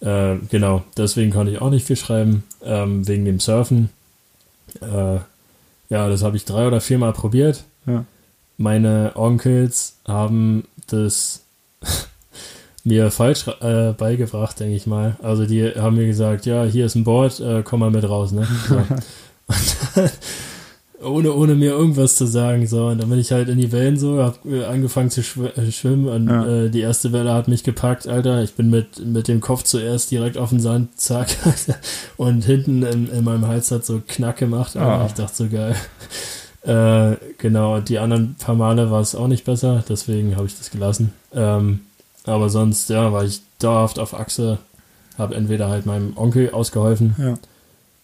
Äh, genau, deswegen konnte ich auch nicht viel schreiben, ähm, wegen dem Surfen. Äh, ja, das habe ich drei oder viermal probiert. Ja. Meine Onkels haben das (laughs) mir falsch äh, beigebracht, denke ich mal. Also die haben mir gesagt, ja, hier ist ein Board, äh, komm mal mit raus, ne? So. (laughs) (laughs) ohne, ohne mir irgendwas zu sagen. So, und dann bin ich halt in die Wellen so, hab äh, angefangen zu schw äh, schwimmen und ja. äh, die erste Welle hat mich gepackt, Alter. Ich bin mit, mit dem Kopf zuerst direkt auf den Sand, zack. und hinten in, in meinem Hals hat so Knack gemacht. Ah. Ich dachte so geil. Äh, genau, die anderen paar Male war es auch nicht besser, deswegen habe ich das gelassen. Ähm, aber sonst, ja, war ich dauerhaft auf Achse habe entweder halt meinem Onkel ausgeholfen. Ja.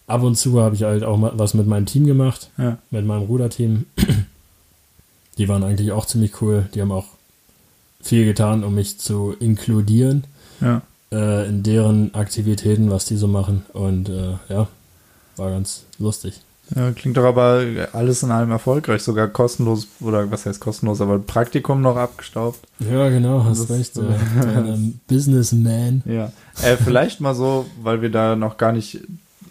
Ab und zu habe ich halt auch mal was mit meinem Team gemacht, Ja. mit meinem Ruderteam. (clears throat) Die waren eigentlich auch ziemlich cool. Die haben auch viel getan, um mich zu inkludieren Ja. äh, in deren Aktivitäten, was die so machen. Und äh, ja, war ganz lustig. Ja, klingt doch aber alles in allem erfolgreich, sogar kostenlos, oder was heißt kostenlos, aber Praktikum noch abgestaubt. Ja, genau, hast Das- recht. Äh, ein (laughs) Businessman. Ja. Äh, vielleicht mal so, weil wir da noch gar nicht,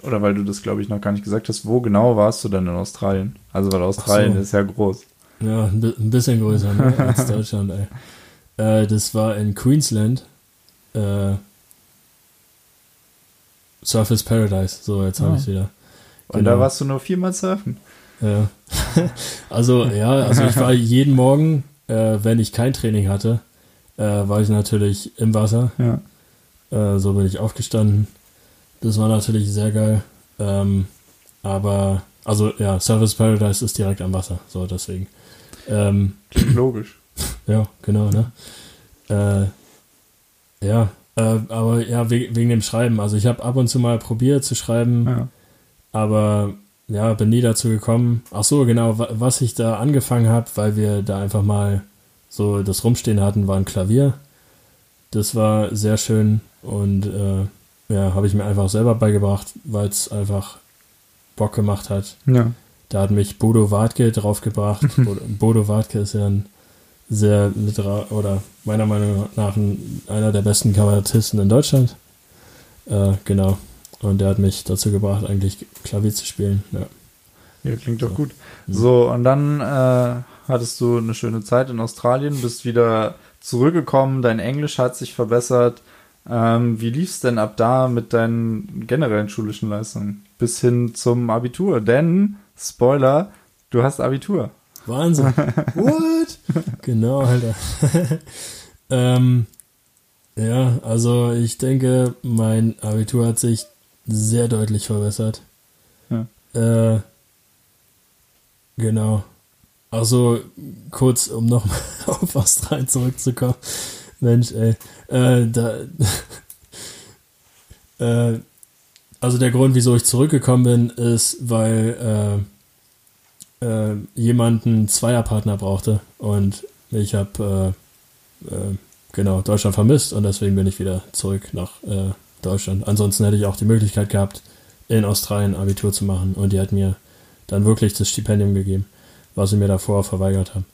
oder weil du das, glaube ich, noch gar nicht gesagt hast, wo genau warst du denn in Australien? Also, weil Australien so. ist ja groß. Ja, ein, bi- ein bisschen größer ne, (laughs) als Deutschland, ey. Äh, das war in Queensland. Äh, Surface Paradise. So, jetzt habe Ah. ich wieder. Und Genau. da warst du nur viermal surfen. Ja. (laughs) also, ja, also ich war jeden Morgen, äh, wenn ich kein Training hatte, äh, war ich natürlich im Wasser. Ja. Äh, so bin ich aufgestanden. Das war natürlich sehr geil. Ähm, aber, also ja, Surface Paradise ist direkt am Wasser. So, deswegen. Ähm, logisch. (laughs) ja, genau, ne? Äh, ja, äh, aber ja, we wegen dem Schreiben. Also ich habe ab und zu mal probiert zu schreiben, Ja. Aber ja, bin nie dazu gekommen. Ach so, genau, wa was ich da angefangen habe, weil wir da einfach mal so das Rumstehen hatten, war ein Klavier. Das war sehr schön und äh, ja, habe ich mir einfach selber beigebracht, weil es einfach Bock gemacht hat. Ja. Da hat mich Bodo Wartke draufgebracht. (laughs) Bodo, Bodo Wartke ist ja ein sehr literar oder meiner Meinung nach ein, einer der besten Kabarettisten in Deutschland. Äh, genau. Und der hat mich dazu gebracht, eigentlich Klavier zu spielen. Ja. Ja, klingt doch So. gut. Mhm. So, und dann äh, hattest du eine schöne Zeit in Australien, bist wieder zurückgekommen, dein Englisch hat sich verbessert. Ähm, wie lief's denn ab da mit deinen generellen schulischen Leistungen? Bis hin zum Abitur. Denn, Spoiler, du hast Abitur. Wahnsinn. (laughs) What? genau, Alter. (laughs) ähm, ja, also ich denke, mein Abitur hat sich sehr deutlich verbessert. Ja. Äh, genau. Also kurz, um nochmal (laughs) auf Australien zurückzukommen. Mensch, ey. Äh, da, (laughs) äh, also der Grund, wieso ich zurückgekommen bin, ist, weil äh, äh, jemand einen Zweierpartner brauchte und ich habe äh, äh, genau Deutschland vermisst und deswegen bin ich wieder zurück nach äh, Deutschland. Ansonsten hätte ich auch die Möglichkeit gehabt, in Australien Abitur zu machen und die hat mir dann wirklich das Stipendium gegeben, was sie mir davor verweigert haben.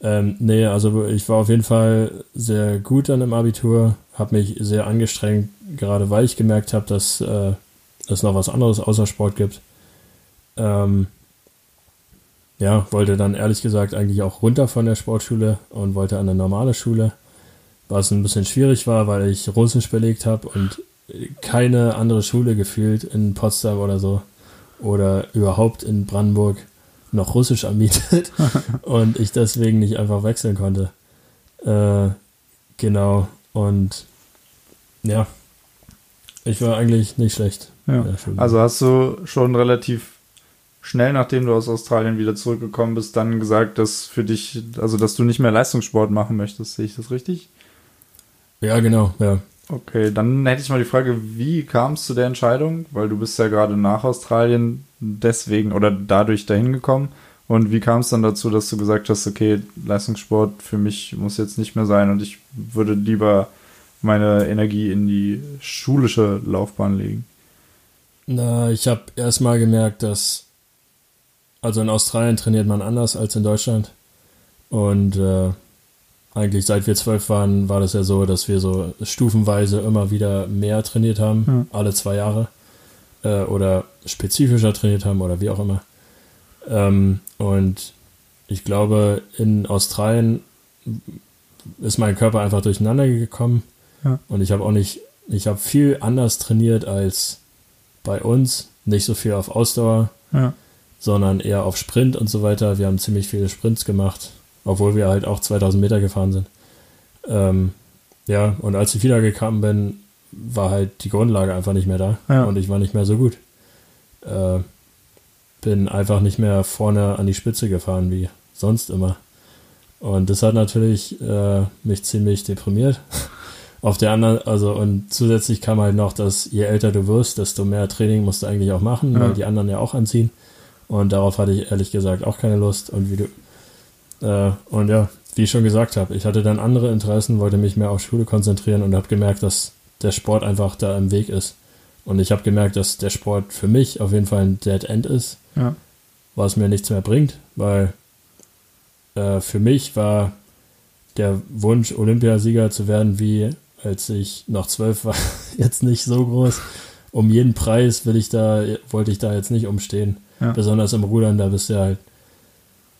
Ähm, nee, also ich war auf jeden Fall sehr gut dann im Abitur, habe mich sehr angestrengt, gerade weil ich gemerkt habe, dass äh, es noch was anderes außer Sport gibt. Ähm, ja, wollte dann ehrlich gesagt eigentlich auch runter von der Sportschule und wollte an eine normale Schule, was ein bisschen schwierig war, weil ich Russisch belegt habe und keine andere Schule gefühlt in Potsdam oder so oder überhaupt in Brandenburg noch Russisch anbietet (laughs) und ich deswegen nicht einfach wechseln konnte. Äh, genau, und ja, ich war eigentlich nicht schlecht. Ja. in der Schule. Also hast du schon relativ schnell, nachdem du aus Australien wieder zurückgekommen bist, dann gesagt, dass für dich, also dass du nicht mehr Leistungssport machen möchtest. Sehe ich das richtig? ja, genau, ja. Okay, dann hätte ich mal die Frage, wie kam es zu der Entscheidung? Weil du bist ja gerade nach Australien deswegen oder dadurch dahin gekommen. Und wie kam es dann dazu, dass du gesagt hast, okay, Leistungssport für mich muss jetzt nicht mehr sein und ich würde lieber meine Energie in die schulische Laufbahn legen? Na, ich habe erstmal gemerkt, dass also in Australien trainiert man anders als in Deutschland. Und äh, eigentlich seit wir zwölf waren, war das ja so, dass wir so stufenweise immer wieder mehr trainiert haben, Ja. alle zwei Jahre. Äh, oder spezifischer trainiert haben oder wie auch immer. Ähm, und ich glaube, in Australien ist mein Körper einfach durcheinander gekommen. Ja. Und ich habe auch nicht, ich habe viel anders trainiert als bei uns. Nicht so viel auf Ausdauer, Ja. sondern eher auf Sprint und so weiter. Wir haben ziemlich viele Sprints gemacht, obwohl wir halt auch 2000 Meter gefahren sind. Ähm, ja, und als ich wiedergekommen bin, war halt die Grundlage einfach nicht mehr da Ja. und ich war nicht mehr so gut. Äh, bin einfach nicht mehr vorne an die Spitze gefahren wie sonst immer. Und das hat natürlich äh, mich ziemlich deprimiert. (laughs) Auf der anderen, also und zusätzlich kam halt noch, dass je älter du wirst, desto mehr Training musst du eigentlich auch machen, ja. weil die anderen ja auch anziehen. Und darauf hatte ich ehrlich gesagt auch keine Lust. Und wie du äh, und ja, wie ich schon gesagt habe, ich hatte dann andere Interessen, wollte mich mehr auf Schule konzentrieren und habe gemerkt, dass der Sport einfach da im Weg ist. Und ich habe gemerkt, dass der Sport für mich auf jeden Fall ein Dead End ist, ja. was mir nichts mehr bringt, weil äh, für mich war der Wunsch, Olympiasieger zu werden, wie als ich noch zwölf war, (laughs) jetzt nicht so groß. Um jeden Preis will ich da, wollte ich da jetzt nicht umstehen. Ja. Besonders im Rudern, da bist du halt,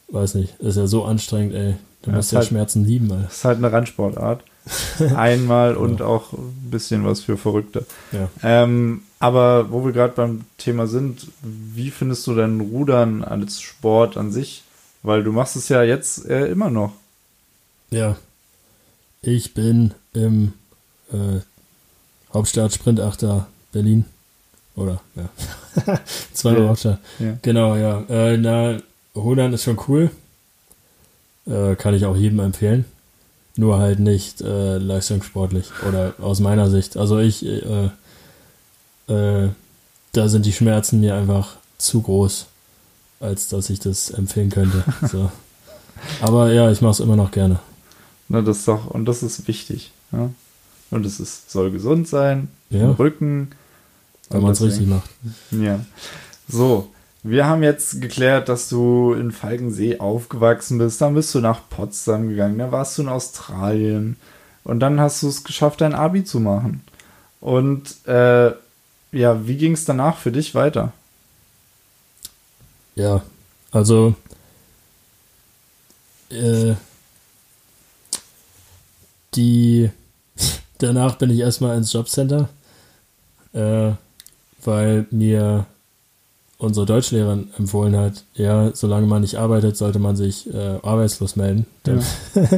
weiß nicht, ist ja so anstrengend, ey. Du ja, musst ja halt, Schmerzen lieben. Das ist halt eine Randsportart. (laughs) Einmal und auch ein bisschen was für Verrückte. Ja. Ähm, aber wo wir gerade beim Thema sind, wie findest du denn Rudern als Sport an sich? Weil du machst es ja jetzt äh, immer noch. Ja. Ich bin im äh, Hauptstadt Sprintachter Berlin. Oder, ja. (laughs) Zweimal ja. Hauptstadt. Ja. Genau, ja. Äh, na, Rudern ist schon cool. Äh, kann ich auch jedem empfehlen. Nur halt nicht äh, leistungssportlich. Oder aus meiner Sicht. Also ich, äh, äh, da sind die Schmerzen mir einfach zu groß, als dass ich das empfehlen könnte. (laughs) So. Aber ja, ich mache es immer noch gerne. Na, das ist doch, und das ist wichtig. Ja? Und es ist, soll gesund sein, ja. Rücken. Wenn man es richtig macht. Ja. So, wir haben jetzt geklärt, dass du in Falkensee aufgewachsen bist. Dann bist du nach Potsdam gegangen. Dann warst du in Australien. Und dann hast du es geschafft, dein Abi zu machen. Und äh, ja, wie ging es danach für dich weiter? Ja, also äh, die (laughs) danach bin ich erstmal ins Jobcenter, äh, weil mir unsere Deutschlehrerin empfohlen hat, ja, solange man nicht arbeitet, sollte man sich äh, arbeitslos melden, damit, ja.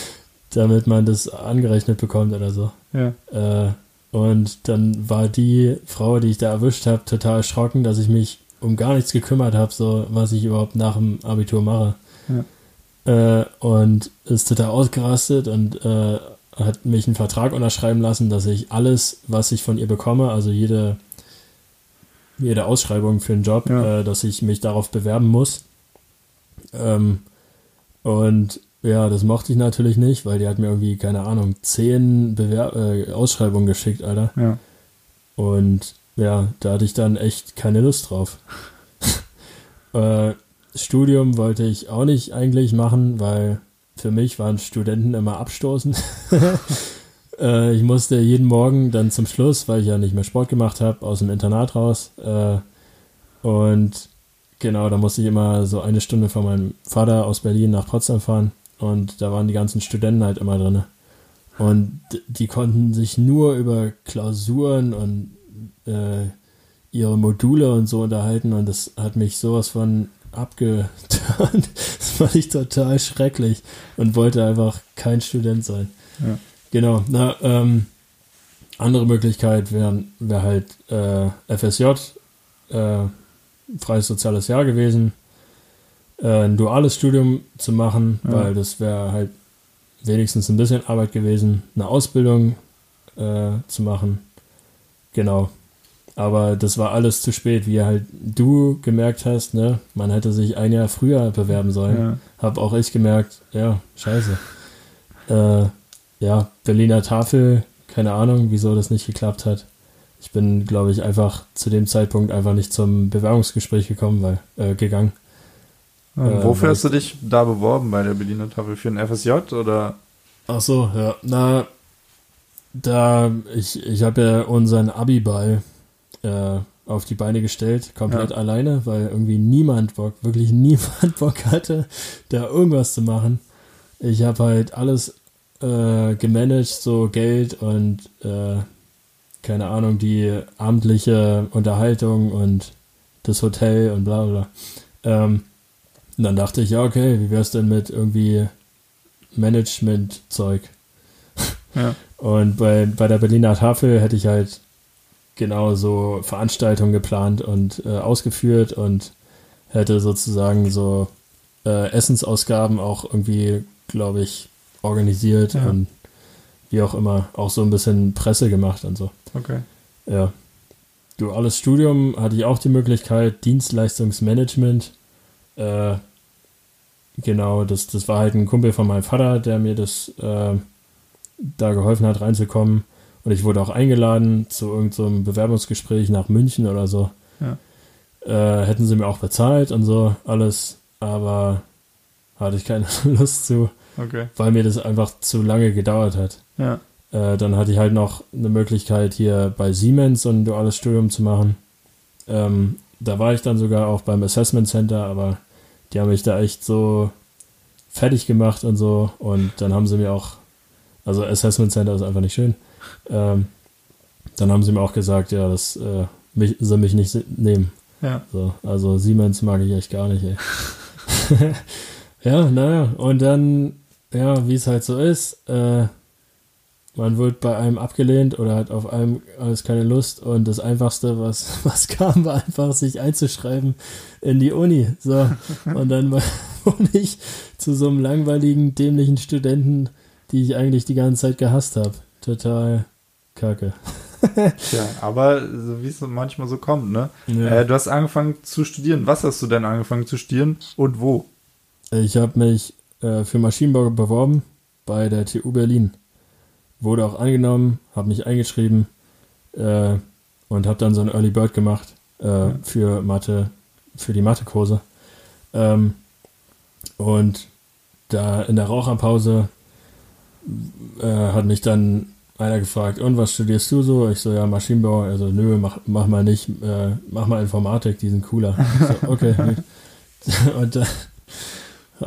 (laughs) damit, man das angerechnet bekommt oder so. Ja. Äh, und dann war die Frau, die ich da erwischt habe, total erschrocken, dass ich mich um gar nichts gekümmert habe, so was ich überhaupt nach dem Abitur mache. Ja. Äh, und ist total ausgerastet und äh, hat mich einen Vertrag unterschreiben lassen, dass ich alles, was ich von ihr bekomme, also jede jede Ausschreibung für einen Job, ja. äh, dass ich mich darauf bewerben muss. Ähm, und ja, das mochte ich natürlich nicht, weil die hat mir irgendwie, keine Ahnung, zehn Bewer äh, Ausschreibungen geschickt, Alter. Ja. Und ja, da hatte ich dann echt keine Lust drauf. (laughs) äh, Studium wollte ich auch nicht eigentlich machen, weil für mich waren Studenten immer abstoßend. (laughs) Äh, ich musste jeden Morgen dann zum Schluss, weil ich ja nicht mehr Sport gemacht habe, aus dem Internat raus. Äh, und genau, da musste ich immer so eine Stunde von meinem Vater aus Berlin nach Potsdam fahren. Und da waren die ganzen Studenten halt immer drin. Und die konnten sich nur über Klausuren und äh, ihre Module und so unterhalten. Und das hat mich sowas von abgetan. (laughs) Das fand ich total schrecklich und wollte einfach kein Student sein. Ja. Genau, na, ähm, andere Möglichkeit wäre wär halt äh, FSJ, äh, freies soziales Jahr gewesen, äh, ein duales Studium zu machen, ja. weil das wäre halt wenigstens ein bisschen Arbeit gewesen, eine Ausbildung äh, zu machen. Genau. Aber das war alles zu spät, wie halt du gemerkt hast, ne? Man hätte sich ein Jahr früher bewerben sollen. Ja. Hab auch ich gemerkt, ja, scheiße. Äh, ja, Berliner Tafel, keine Ahnung, wieso das nicht geklappt hat. Ich bin, glaube ich, einfach zu dem Zeitpunkt einfach nicht zum Bewerbungsgespräch gekommen, weil, äh, gegangen. Ja, äh, wofür hast du dich da beworben bei der Berliner Tafel? Für ein FSJ oder? Ach so, ja. Na, da, ich, ich habe ja unseren Abi-Ball äh, auf die Beine gestellt, komplett ja. alleine, weil irgendwie niemand Bock, wirklich (laughs) niemand Bock hatte, da irgendwas zu machen. Ich habe halt alles äh, gemanagt, so Geld und äh, keine Ahnung, die abendliche Unterhaltung und das Hotel und bla bla. Ähm, und dann dachte ich, ja, okay, wie wär's denn mit irgendwie Management-Zeug? Ja. Und bei, bei der Berliner Tafel hätte ich halt genau so Veranstaltungen geplant und äh, ausgeführt und hätte sozusagen so äh, Essensausgaben auch irgendwie, glaube ich, organisiert ja. und wie auch immer, auch so ein bisschen Presse gemacht und so. Okay. Ja. Duales Studium hatte ich auch die Möglichkeit, Dienstleistungsmanagement. Äh, genau, das, das war halt ein Kumpel von meinem Vater, der mir das äh, da geholfen hat, reinzukommen. Und ich wurde auch eingeladen zu irgendeinem so Bewerbungsgespräch nach München oder so. Ja. Äh, hätten sie mir auch bezahlt und so alles, aber hatte ich keine (laughs) Lust zu, Okay. weil mir das einfach zu lange gedauert hat. Ja. Äh, dann hatte ich halt noch eine Möglichkeit, hier bei Siemens so ein duales Studium zu machen. Ähm, da war ich dann sogar auch beim Assessment Center, aber die haben mich da echt so fertig gemacht und so. Und dann haben sie mir auch, also Assessment Center ist einfach nicht schön. Ähm, dann haben sie mir auch gesagt, ja, das äh, mich, soll mich nicht nehmen. Ja. So, also Siemens mag ich echt gar nicht, ey. (laughs) ja, naja, und dann, ja, wie es halt so ist, äh, man wird bei einem abgelehnt oder hat auf einem alles keine Lust und das Einfachste, was, (laughs) was kam, war einfach sich einzuschreiben in die Uni. So, (laughs) und dann war- (laughs) wurde ich zu so einem langweiligen, dämlichen Studenten, die ich eigentlich die ganze Zeit gehasst habe. Total kacke. Tja, aber so wie es manchmal so kommt, ne? Ja. Äh, du hast angefangen zu studieren. Was hast du denn angefangen zu studieren und wo? Ich habe mich äh, für Maschinenbau beworben bei der TU Berlin. Wurde auch angenommen, habe mich eingeschrieben äh, und habe dann so ein Early Bird gemacht äh, für Mathe, für die Mathekurse. Ähm, und da in der Raucherpause äh, hat mich dann einer gefragt, und was studierst du so? Ich so, ja, Maschinenbau. Also, nö, mach, mach mal nicht, äh, mach mal Informatik, die sind cooler. So, okay, gut. (laughs) Und äh,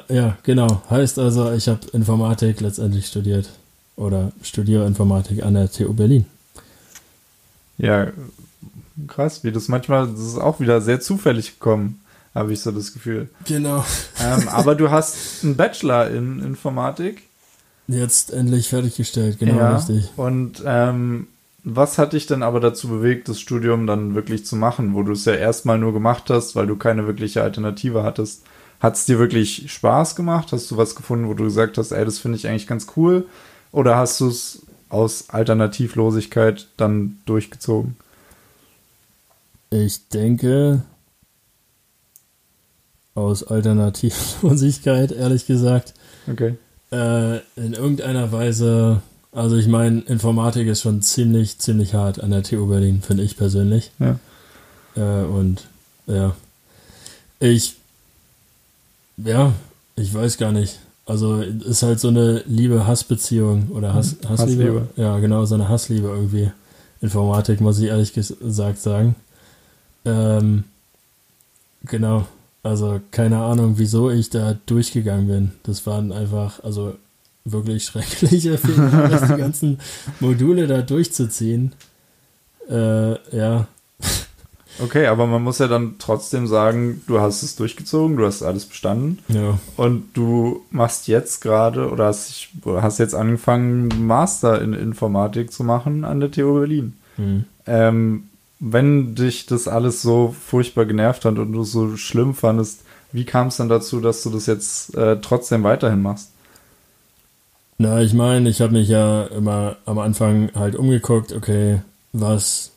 ja, genau. Heißt also, ich habe Informatik letztendlich studiert. Oder studiere Informatik an der TU Berlin. Ja, krass, wie das manchmal, das ist auch wieder sehr zufällig gekommen, habe ich so das Gefühl. Genau. ähm, aber du hast einen Bachelor in Informatik. Jetzt endlich fertiggestellt, genau ja. richtig. Und ähm, was hat dich denn aber dazu bewegt, das Studium dann wirklich zu machen, wo du es ja erstmal nur gemacht hast, weil du keine wirkliche Alternative hattest? Hat es dir wirklich Spaß gemacht? Hast du was gefunden, wo du gesagt hast, ey, das finde ich eigentlich ganz cool? Oder hast du es aus Alternativlosigkeit dann durchgezogen? Ich denke, aus Alternativlosigkeit, (laughs) ehrlich gesagt, Okay. äh, in irgendeiner Weise, also ich meine, Informatik ist schon ziemlich, ziemlich hart an der TU Berlin, finde ich persönlich. Ja. Äh, und ja, ich, ja, ich weiß gar nicht. Also ist halt so eine Liebe-Hass-Beziehung oder Hass, Hassliebe. Hassliebe. Ja, genau, so eine Hassliebe irgendwie. Informatik, muss ich ehrlich gesagt sagen. Ähm, genau, also keine Ahnung, wieso ich da durchgegangen bin. Das waren einfach, also wirklich (laughs) schreckliche Fehler, (laughs) die ganzen Module da durchzuziehen. Äh, ja, Okay, aber man muss ja dann trotzdem sagen, du hast es durchgezogen, du hast alles bestanden ja. und du machst jetzt gerade oder hast, dich- hast jetzt angefangen, Master in Informatik zu machen an der TU Berlin. Hm. Ähm, wenn dich das alles so furchtbar genervt hat und du es so schlimm fandest, wie kam es dann dazu, dass du das jetzt äh, trotzdem weiterhin machst? Na, ich meine, ich habe mich ja immer am Anfang halt umgeguckt, okay, was,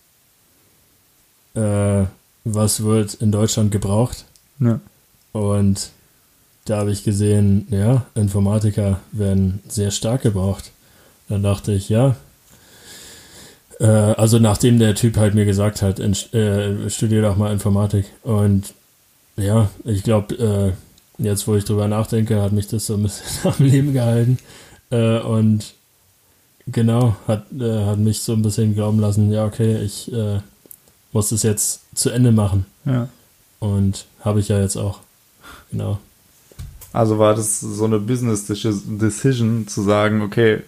äh, was wird in Deutschland gebraucht? Ja. Und da habe ich gesehen, ja, Informatiker werden sehr stark gebraucht. Dann dachte ich, ja, äh, also nachdem der Typ halt mir gesagt hat, in, äh, studier doch mal Informatik. Und ja, ich glaube, äh, jetzt wo ich drüber nachdenke, hat mich das so ein bisschen (laughs) am Leben gehalten. Äh, und genau, hat, äh, hat mich so ein bisschen glauben lassen, ja, okay, ich äh, muss das jetzt zu Ende machen. ja. Und habe ich ja jetzt auch. Genau. Also war das so eine Business Decision zu sagen, okay,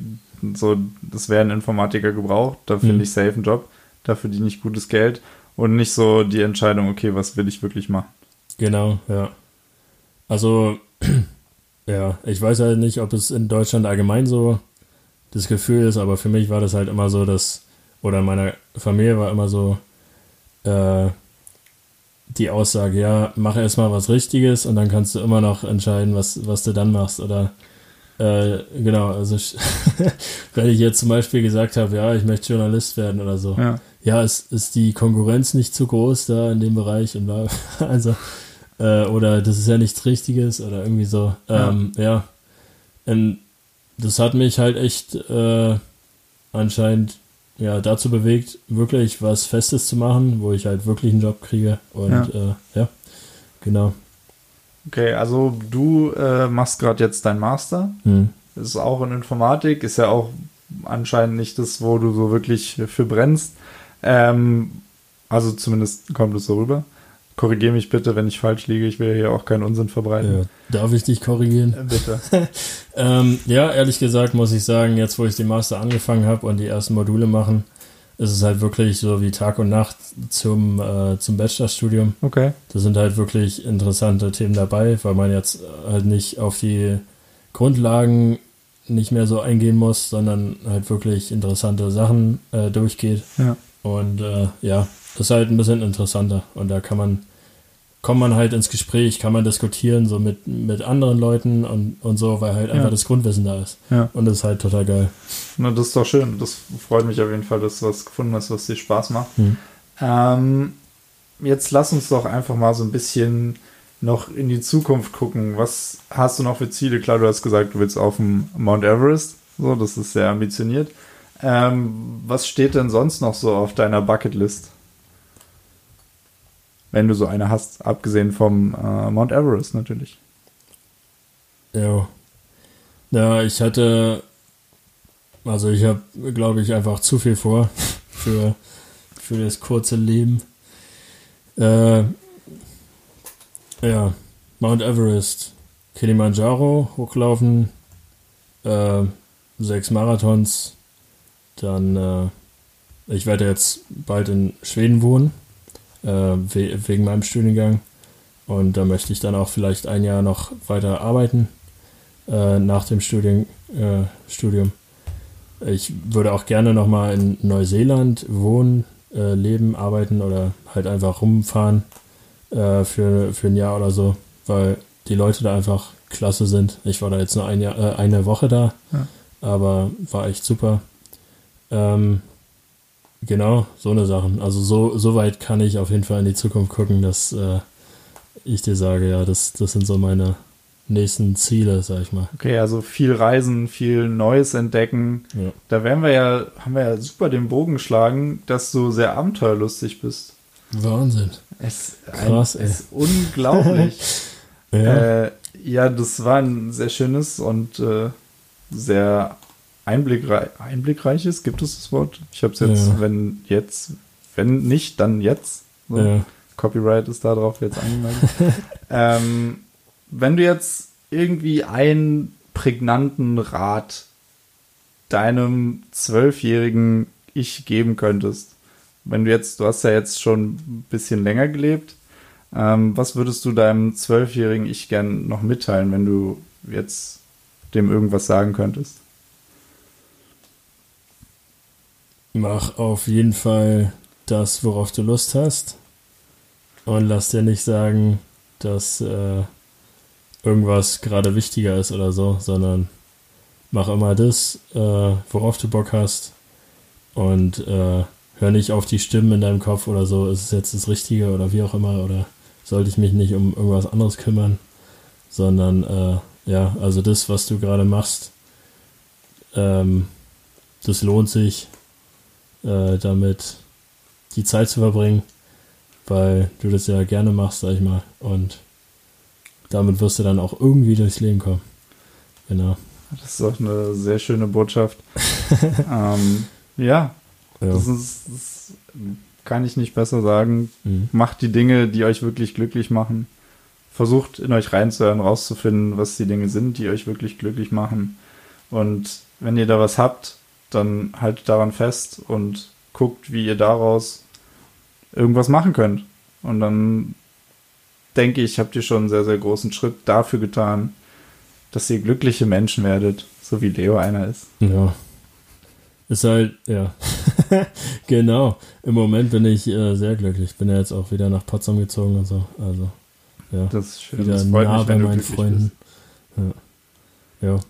so, das werden Informatiker gebraucht, da finde Mhm. ich safe einen Job, da verdiene ich gutes Geld und nicht so die Entscheidung, okay, was will ich wirklich machen. Genau, ja. Also, (clears throat) ja, ich weiß halt nicht, ob es in Deutschland allgemein so das Gefühl ist, aber für mich war das halt immer so, dass, oder in meiner Familie war immer so, äh, die Aussage, ja, mach erstmal was Richtiges und dann kannst du immer noch entscheiden, was, was du dann machst. Oder Äh, genau, also (laughs) wenn ich jetzt zum Beispiel gesagt habe, ja, ich möchte Journalist werden oder so, Ja. ja, ist, ist die Konkurrenz nicht zu groß da in dem Bereich und bla, (laughs) also äh, oder das ist ja nichts Richtiges oder irgendwie so. Ähm, ja. Und das hat mich halt echt äh, anscheinend ja dazu bewegt, wirklich was Festes zu machen, wo ich halt wirklich einen Job kriege und Ja. äh, ja genau. Okay, also du äh, machst gerade jetzt dein Master. Hm. Ist auch in Informatik, ist ja auch anscheinend nicht das, wo du so wirklich für brennst. Ähm, also zumindest kommt es so rüber. Korrigiere mich bitte, wenn ich falsch liege. Ich will hier auch keinen Unsinn verbreiten. Ja, darf ich dich korrigieren? Äh, bitte. (laughs) Ähm, ja, ehrlich gesagt muss ich sagen, jetzt wo ich den Master angefangen habe und die ersten Module machen, ist es halt wirklich so wie Tag und Nacht zum, äh, zum Bachelorstudium. Okay. Da sind halt wirklich interessante Themen dabei, weil man jetzt halt nicht auf die Grundlagen nicht mehr so eingehen muss, sondern halt wirklich interessante Sachen äh, durchgeht. Ja. Und äh, ja, ist halt ein bisschen interessanter. Und da kann man, kommt man halt ins Gespräch, kann man diskutieren, so mit, mit anderen Leuten und, und so, weil halt Ja. einfach das Grundwissen da ist. Ja. Und das ist halt total geil. Na, das ist doch schön. Das freut mich auf jeden Fall, dass du was gefunden hast, was dir Spaß macht. Hm. Ähm, jetzt lass uns doch einfach mal so ein bisschen noch in die Zukunft gucken. Was hast du noch für Ziele? Klar, du hast gesagt, du willst auf dem Mount Everest. So, das ist sehr ambitioniert. Ähm, was steht denn sonst noch so auf deiner Bucketlist? Wenn du so eine hast, abgesehen vom äh, Mount Everest natürlich. Ja. Ja, ich hatte, also ich habe, glaube ich, einfach zu viel vor (laughs) für, für das kurze Leben. Äh, ja, Mount Everest, Kilimanjaro hochlaufen, äh, sechs Marathons, dann, äh, ich werde jetzt bald in Schweden wohnen, äh, we wegen meinem Studiengang. Und da möchte ich dann auch vielleicht ein Jahr noch weiter arbeiten äh, nach dem Studien, äh, Studium. Ich würde auch gerne nochmal in Neuseeland wohnen, äh, leben, arbeiten oder halt einfach rumfahren äh, für, für ein Jahr oder so, weil die Leute da einfach klasse sind. Ich war da jetzt nur ein Jahr, äh, eine Woche da, Ja. aber war echt super. Ähm, genau, so eine Sachen. Also so, so weit kann ich auf jeden Fall in die Zukunft gucken, dass äh, ich dir sage, ja, das, das sind so meine nächsten Ziele, sag ich mal. Okay, also viel Reisen, viel Neues entdecken. Ja. Da werden wir ja, haben wir ja super den Bogen geschlagen, dass du sehr abenteuerlustig bist. Wahnsinn. Es, Krass, ein, es ist unglaublich. (laughs) Ja, äh, ja, das war ein sehr schönes und äh, sehr einblickreich, einblickreiches, gibt es das Wort? Ich habe es jetzt, Ja. wenn jetzt, wenn nicht, dann jetzt. So. ja. Copyright ist da drauf jetzt angemeldet. (laughs) ähm, wenn du jetzt irgendwie einen prägnanten Rat deinem zwölfjährigen Ich geben könntest, wenn du jetzt, du hast ja jetzt schon ein bisschen länger gelebt, ähm, was würdest du deinem zwölfjährigen Ich gern noch mitteilen, wenn du jetzt dem irgendwas sagen könntest? Mach auf jeden Fall das, worauf du Lust hast. Und lass dir nicht sagen, dass äh, irgendwas gerade wichtiger ist oder so, sondern mach immer das, äh, worauf du Bock hast. Und äh, hör nicht auf die Stimmen in deinem Kopf oder so, ist es jetzt das Richtige oder wie auch immer, oder sollte ich mich nicht um irgendwas anderes kümmern, sondern äh, ja, also das, was du gerade machst, ähm, das lohnt sich, äh, damit die Zeit zu verbringen, weil du das ja gerne machst, sag ich mal. Und damit wirst du dann auch irgendwie durchs Leben kommen. Genau. Das ist auch eine sehr schöne Botschaft. (laughs) ähm, ja, Ja. das, ist, das kann ich nicht besser sagen. Mhm. Macht die Dinge, die euch wirklich glücklich machen. Versucht in euch reinzuhören, rauszufinden, was die Dinge sind, die euch wirklich glücklich machen. Und wenn ihr da was habt, dann haltet daran fest und guckt, wie ihr daraus irgendwas machen könnt. Und dann denke ich, habt ihr schon einen sehr, sehr großen Schritt dafür getan, dass ihr glückliche Menschen werdet, so wie Leo einer ist. Ja. Ist halt, ja. (laughs) genau. Im Moment bin ich äh, sehr glücklich. Bin ja jetzt auch wieder nach Potsdam gezogen und so. Also, ja. Das ist schön. wieder das freut nah mich, bei meinen Freunden. Ja. ja.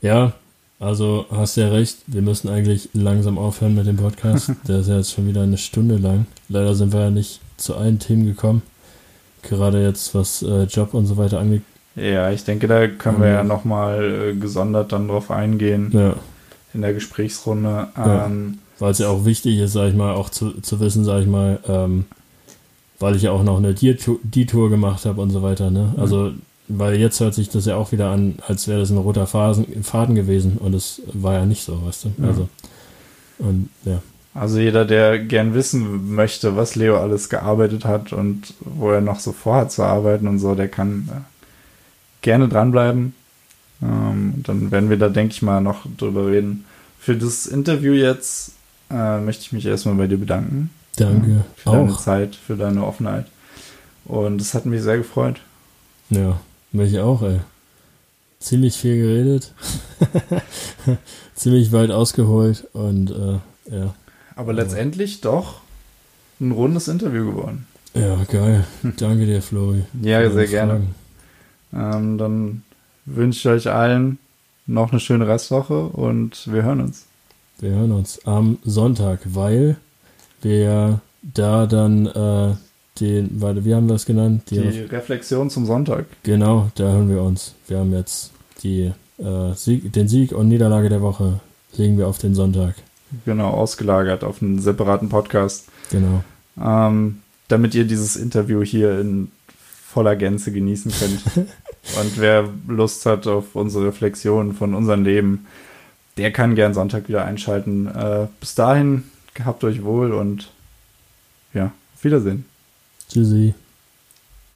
Ja, also hast ja recht, wir müssen eigentlich langsam aufhören mit dem Podcast. (laughs) Der ist ja jetzt schon wieder eine Stunde lang. Leider sind wir ja nicht zu allen Themen gekommen. Gerade jetzt, was äh, Job und so weiter angeht. Ja, ich denke, da können wir ja nochmal äh, gesondert dann drauf eingehen Ja, in der Gesprächsrunde. Ja. Ähm, weil es ja auch wichtig ist, sag ich mal, auch zu, zu wissen, sag ich mal, ähm, weil ich ja auch noch eine Die-Tour die Tour gemacht habe und so weiter, ne? Also, weil jetzt hört sich das ja auch wieder an, als wäre das ein roter Phasen, Faden gewesen und es war ja nicht so, weißt du? Ja. Also, und ja, Also jeder, der gern wissen möchte, was Leo alles gearbeitet hat und wo er noch so vorhat zu arbeiten und so, der kann äh, gerne dranbleiben. Ähm, dann werden wir da, denke ich mal, noch drüber reden. Für das Interview jetzt äh, möchte ich mich erstmal bei dir bedanken. danke. Für deine auch. Zeit, für deine Offenheit. Und es hat mich sehr gefreut. Ja, mich auch, ey. Ziemlich viel geredet. (laughs) Ziemlich weit ausgeholt und äh, ja. Aber letztendlich doch ein rundes Interview geworden. Ja, geil. Danke dir, Flori. Ja, sehr gerne. Ähm, dann wünsche ich euch allen noch eine schöne Restwoche und wir hören uns. Wir hören uns am Sonntag, weil wir da dann äh, den, warte, wie haben wir es genannt? Die Reflexion zum Sonntag. genau, da hören wir uns. Wir haben jetzt die, äh, Sieg, den Sieg und Niederlage der Woche legen wir auf den Sonntag. Genau, ausgelagert auf einen separaten Podcast. Genau. Ähm, damit ihr dieses Interview hier in voller Gänze genießen könnt. (laughs) und wer Lust hat auf unsere Reflexionen von unserem Leben, der kann gern Sonntag wieder einschalten. Äh, bis dahin, gehabt euch wohl und ja, auf Wiedersehen. 就是一。